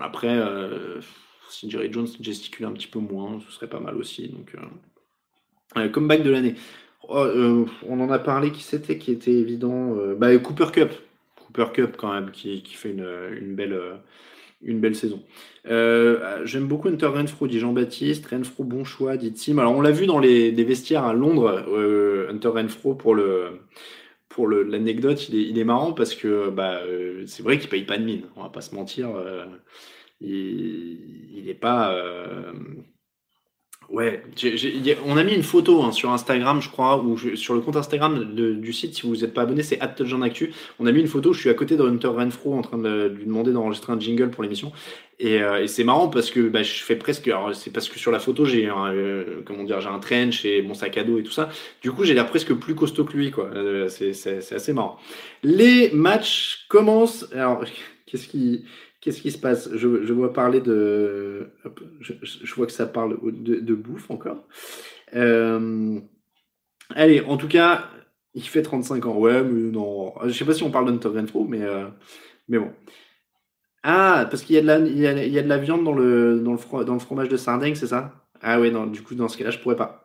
Après, euh, si Jerry Jones gesticule un petit peu moins, ce serait pas mal aussi. Donc, euh, euh, comeback de l'année. Oh, on en a parlé qui c'était qui était évident. bah, Cooper Cup. Cooper Cup quand même qui, qui fait une, une belle, une belle saison. Euh, J'aime beaucoup Hunter Renfro, dit Jean-Baptiste. Renfro, bon choix, dit Tim. Alors on l'a vu dans les, vestiaires à Londres, euh, Hunter Renfro pour le pour l'anecdote, il est, il est marrant parce que bah, euh, c'est vrai qu'il paye pas de mine, on va pas se mentir. euh, il, il est pas. Ouais, on a mis une photo hein, sur Instagram, je crois, ou sur le compte Instagram du site, si vous n'êtes pas abonné, c'est @touchdownactu. On a mis une photo, je suis à côté de Hunter Renfro en train de lui demander d'enregistrer un jingle pour l'émission. Et, euh, et c'est marrant parce que bah, je fais presque. Alors, c'est parce que sur la photo, j'ai un, euh, comment dire, j'ai un trench et mon sac à dos et tout ça. Du coup, j'ai l'air presque plus costaud que lui, quoi. Euh, c'est assez marrant. Les matchs commencent. Alors, qu'est-ce qui. Qu'est-ce qui se passe? Je, vois parler de. je, vois que ça parle de, bouffe encore. Euh, allez, en tout cas, il fait 35 ans. Ouais, mais non. Je sais pas si on parle d'Hunter Renfro, mais, euh, mais bon. Ah, parce qu'il y, a de la- y, a, y a de la viande dans le, dans le, dans le fromage de Sardaigne, c'est ça? Ah ouais, non, du coup, dans ce cas-là, je pourrais pas.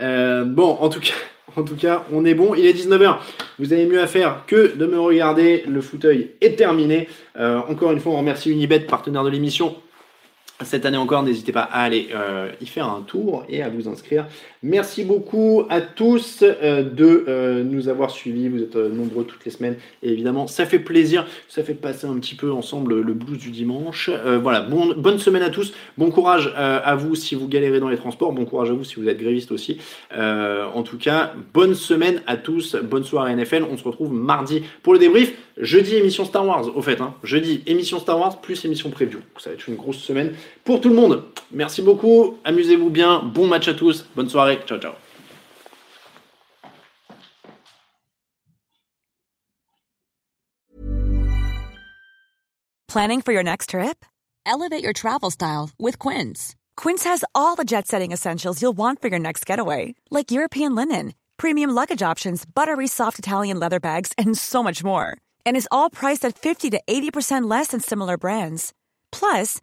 Euh, bon, en tout, cas, en tout cas, on est bon. Il est 19h. Vous avez mieux à faire que de me regarder. Le fauteuil est terminé. Euh, encore une fois, on remercie Unibet, partenaire de l'émission. Cette année encore, n'hésitez pas à aller euh, y faire un tour et à vous inscrire. Merci beaucoup à tous euh, de euh, nous avoir suivis. Vous êtes nombreux toutes les semaines. Évidemment, ça fait plaisir. Ça fait passer un petit peu ensemble le blues du dimanche. voilà, bon, bonne semaine à tous. Bon courage à vous si vous galérez dans les transports. Bon courage à vous si vous êtes gréviste aussi. en tout cas, bonne semaine à tous. Bonne soirée NFL. On se retrouve mardi pour le débrief. Jeudi, émission Star Wars, au fait. Hein. Jeudi, émission Star Wars plus émission preview. Ça va être une grosse semaine pour tout le monde. Merci beaucoup. Amusez-vous bien. Bon match à tous. Bonne soirée. Ciao, ciao. Planning for your next trip? Elevate your travel style with Quince. Quince has all the jet setting essentials you'll want for your next getaway, like European linen, premium luggage options, buttery soft Italian leather bags, and so much more and is all priced at 50 to 80% less than similar brands. Plus,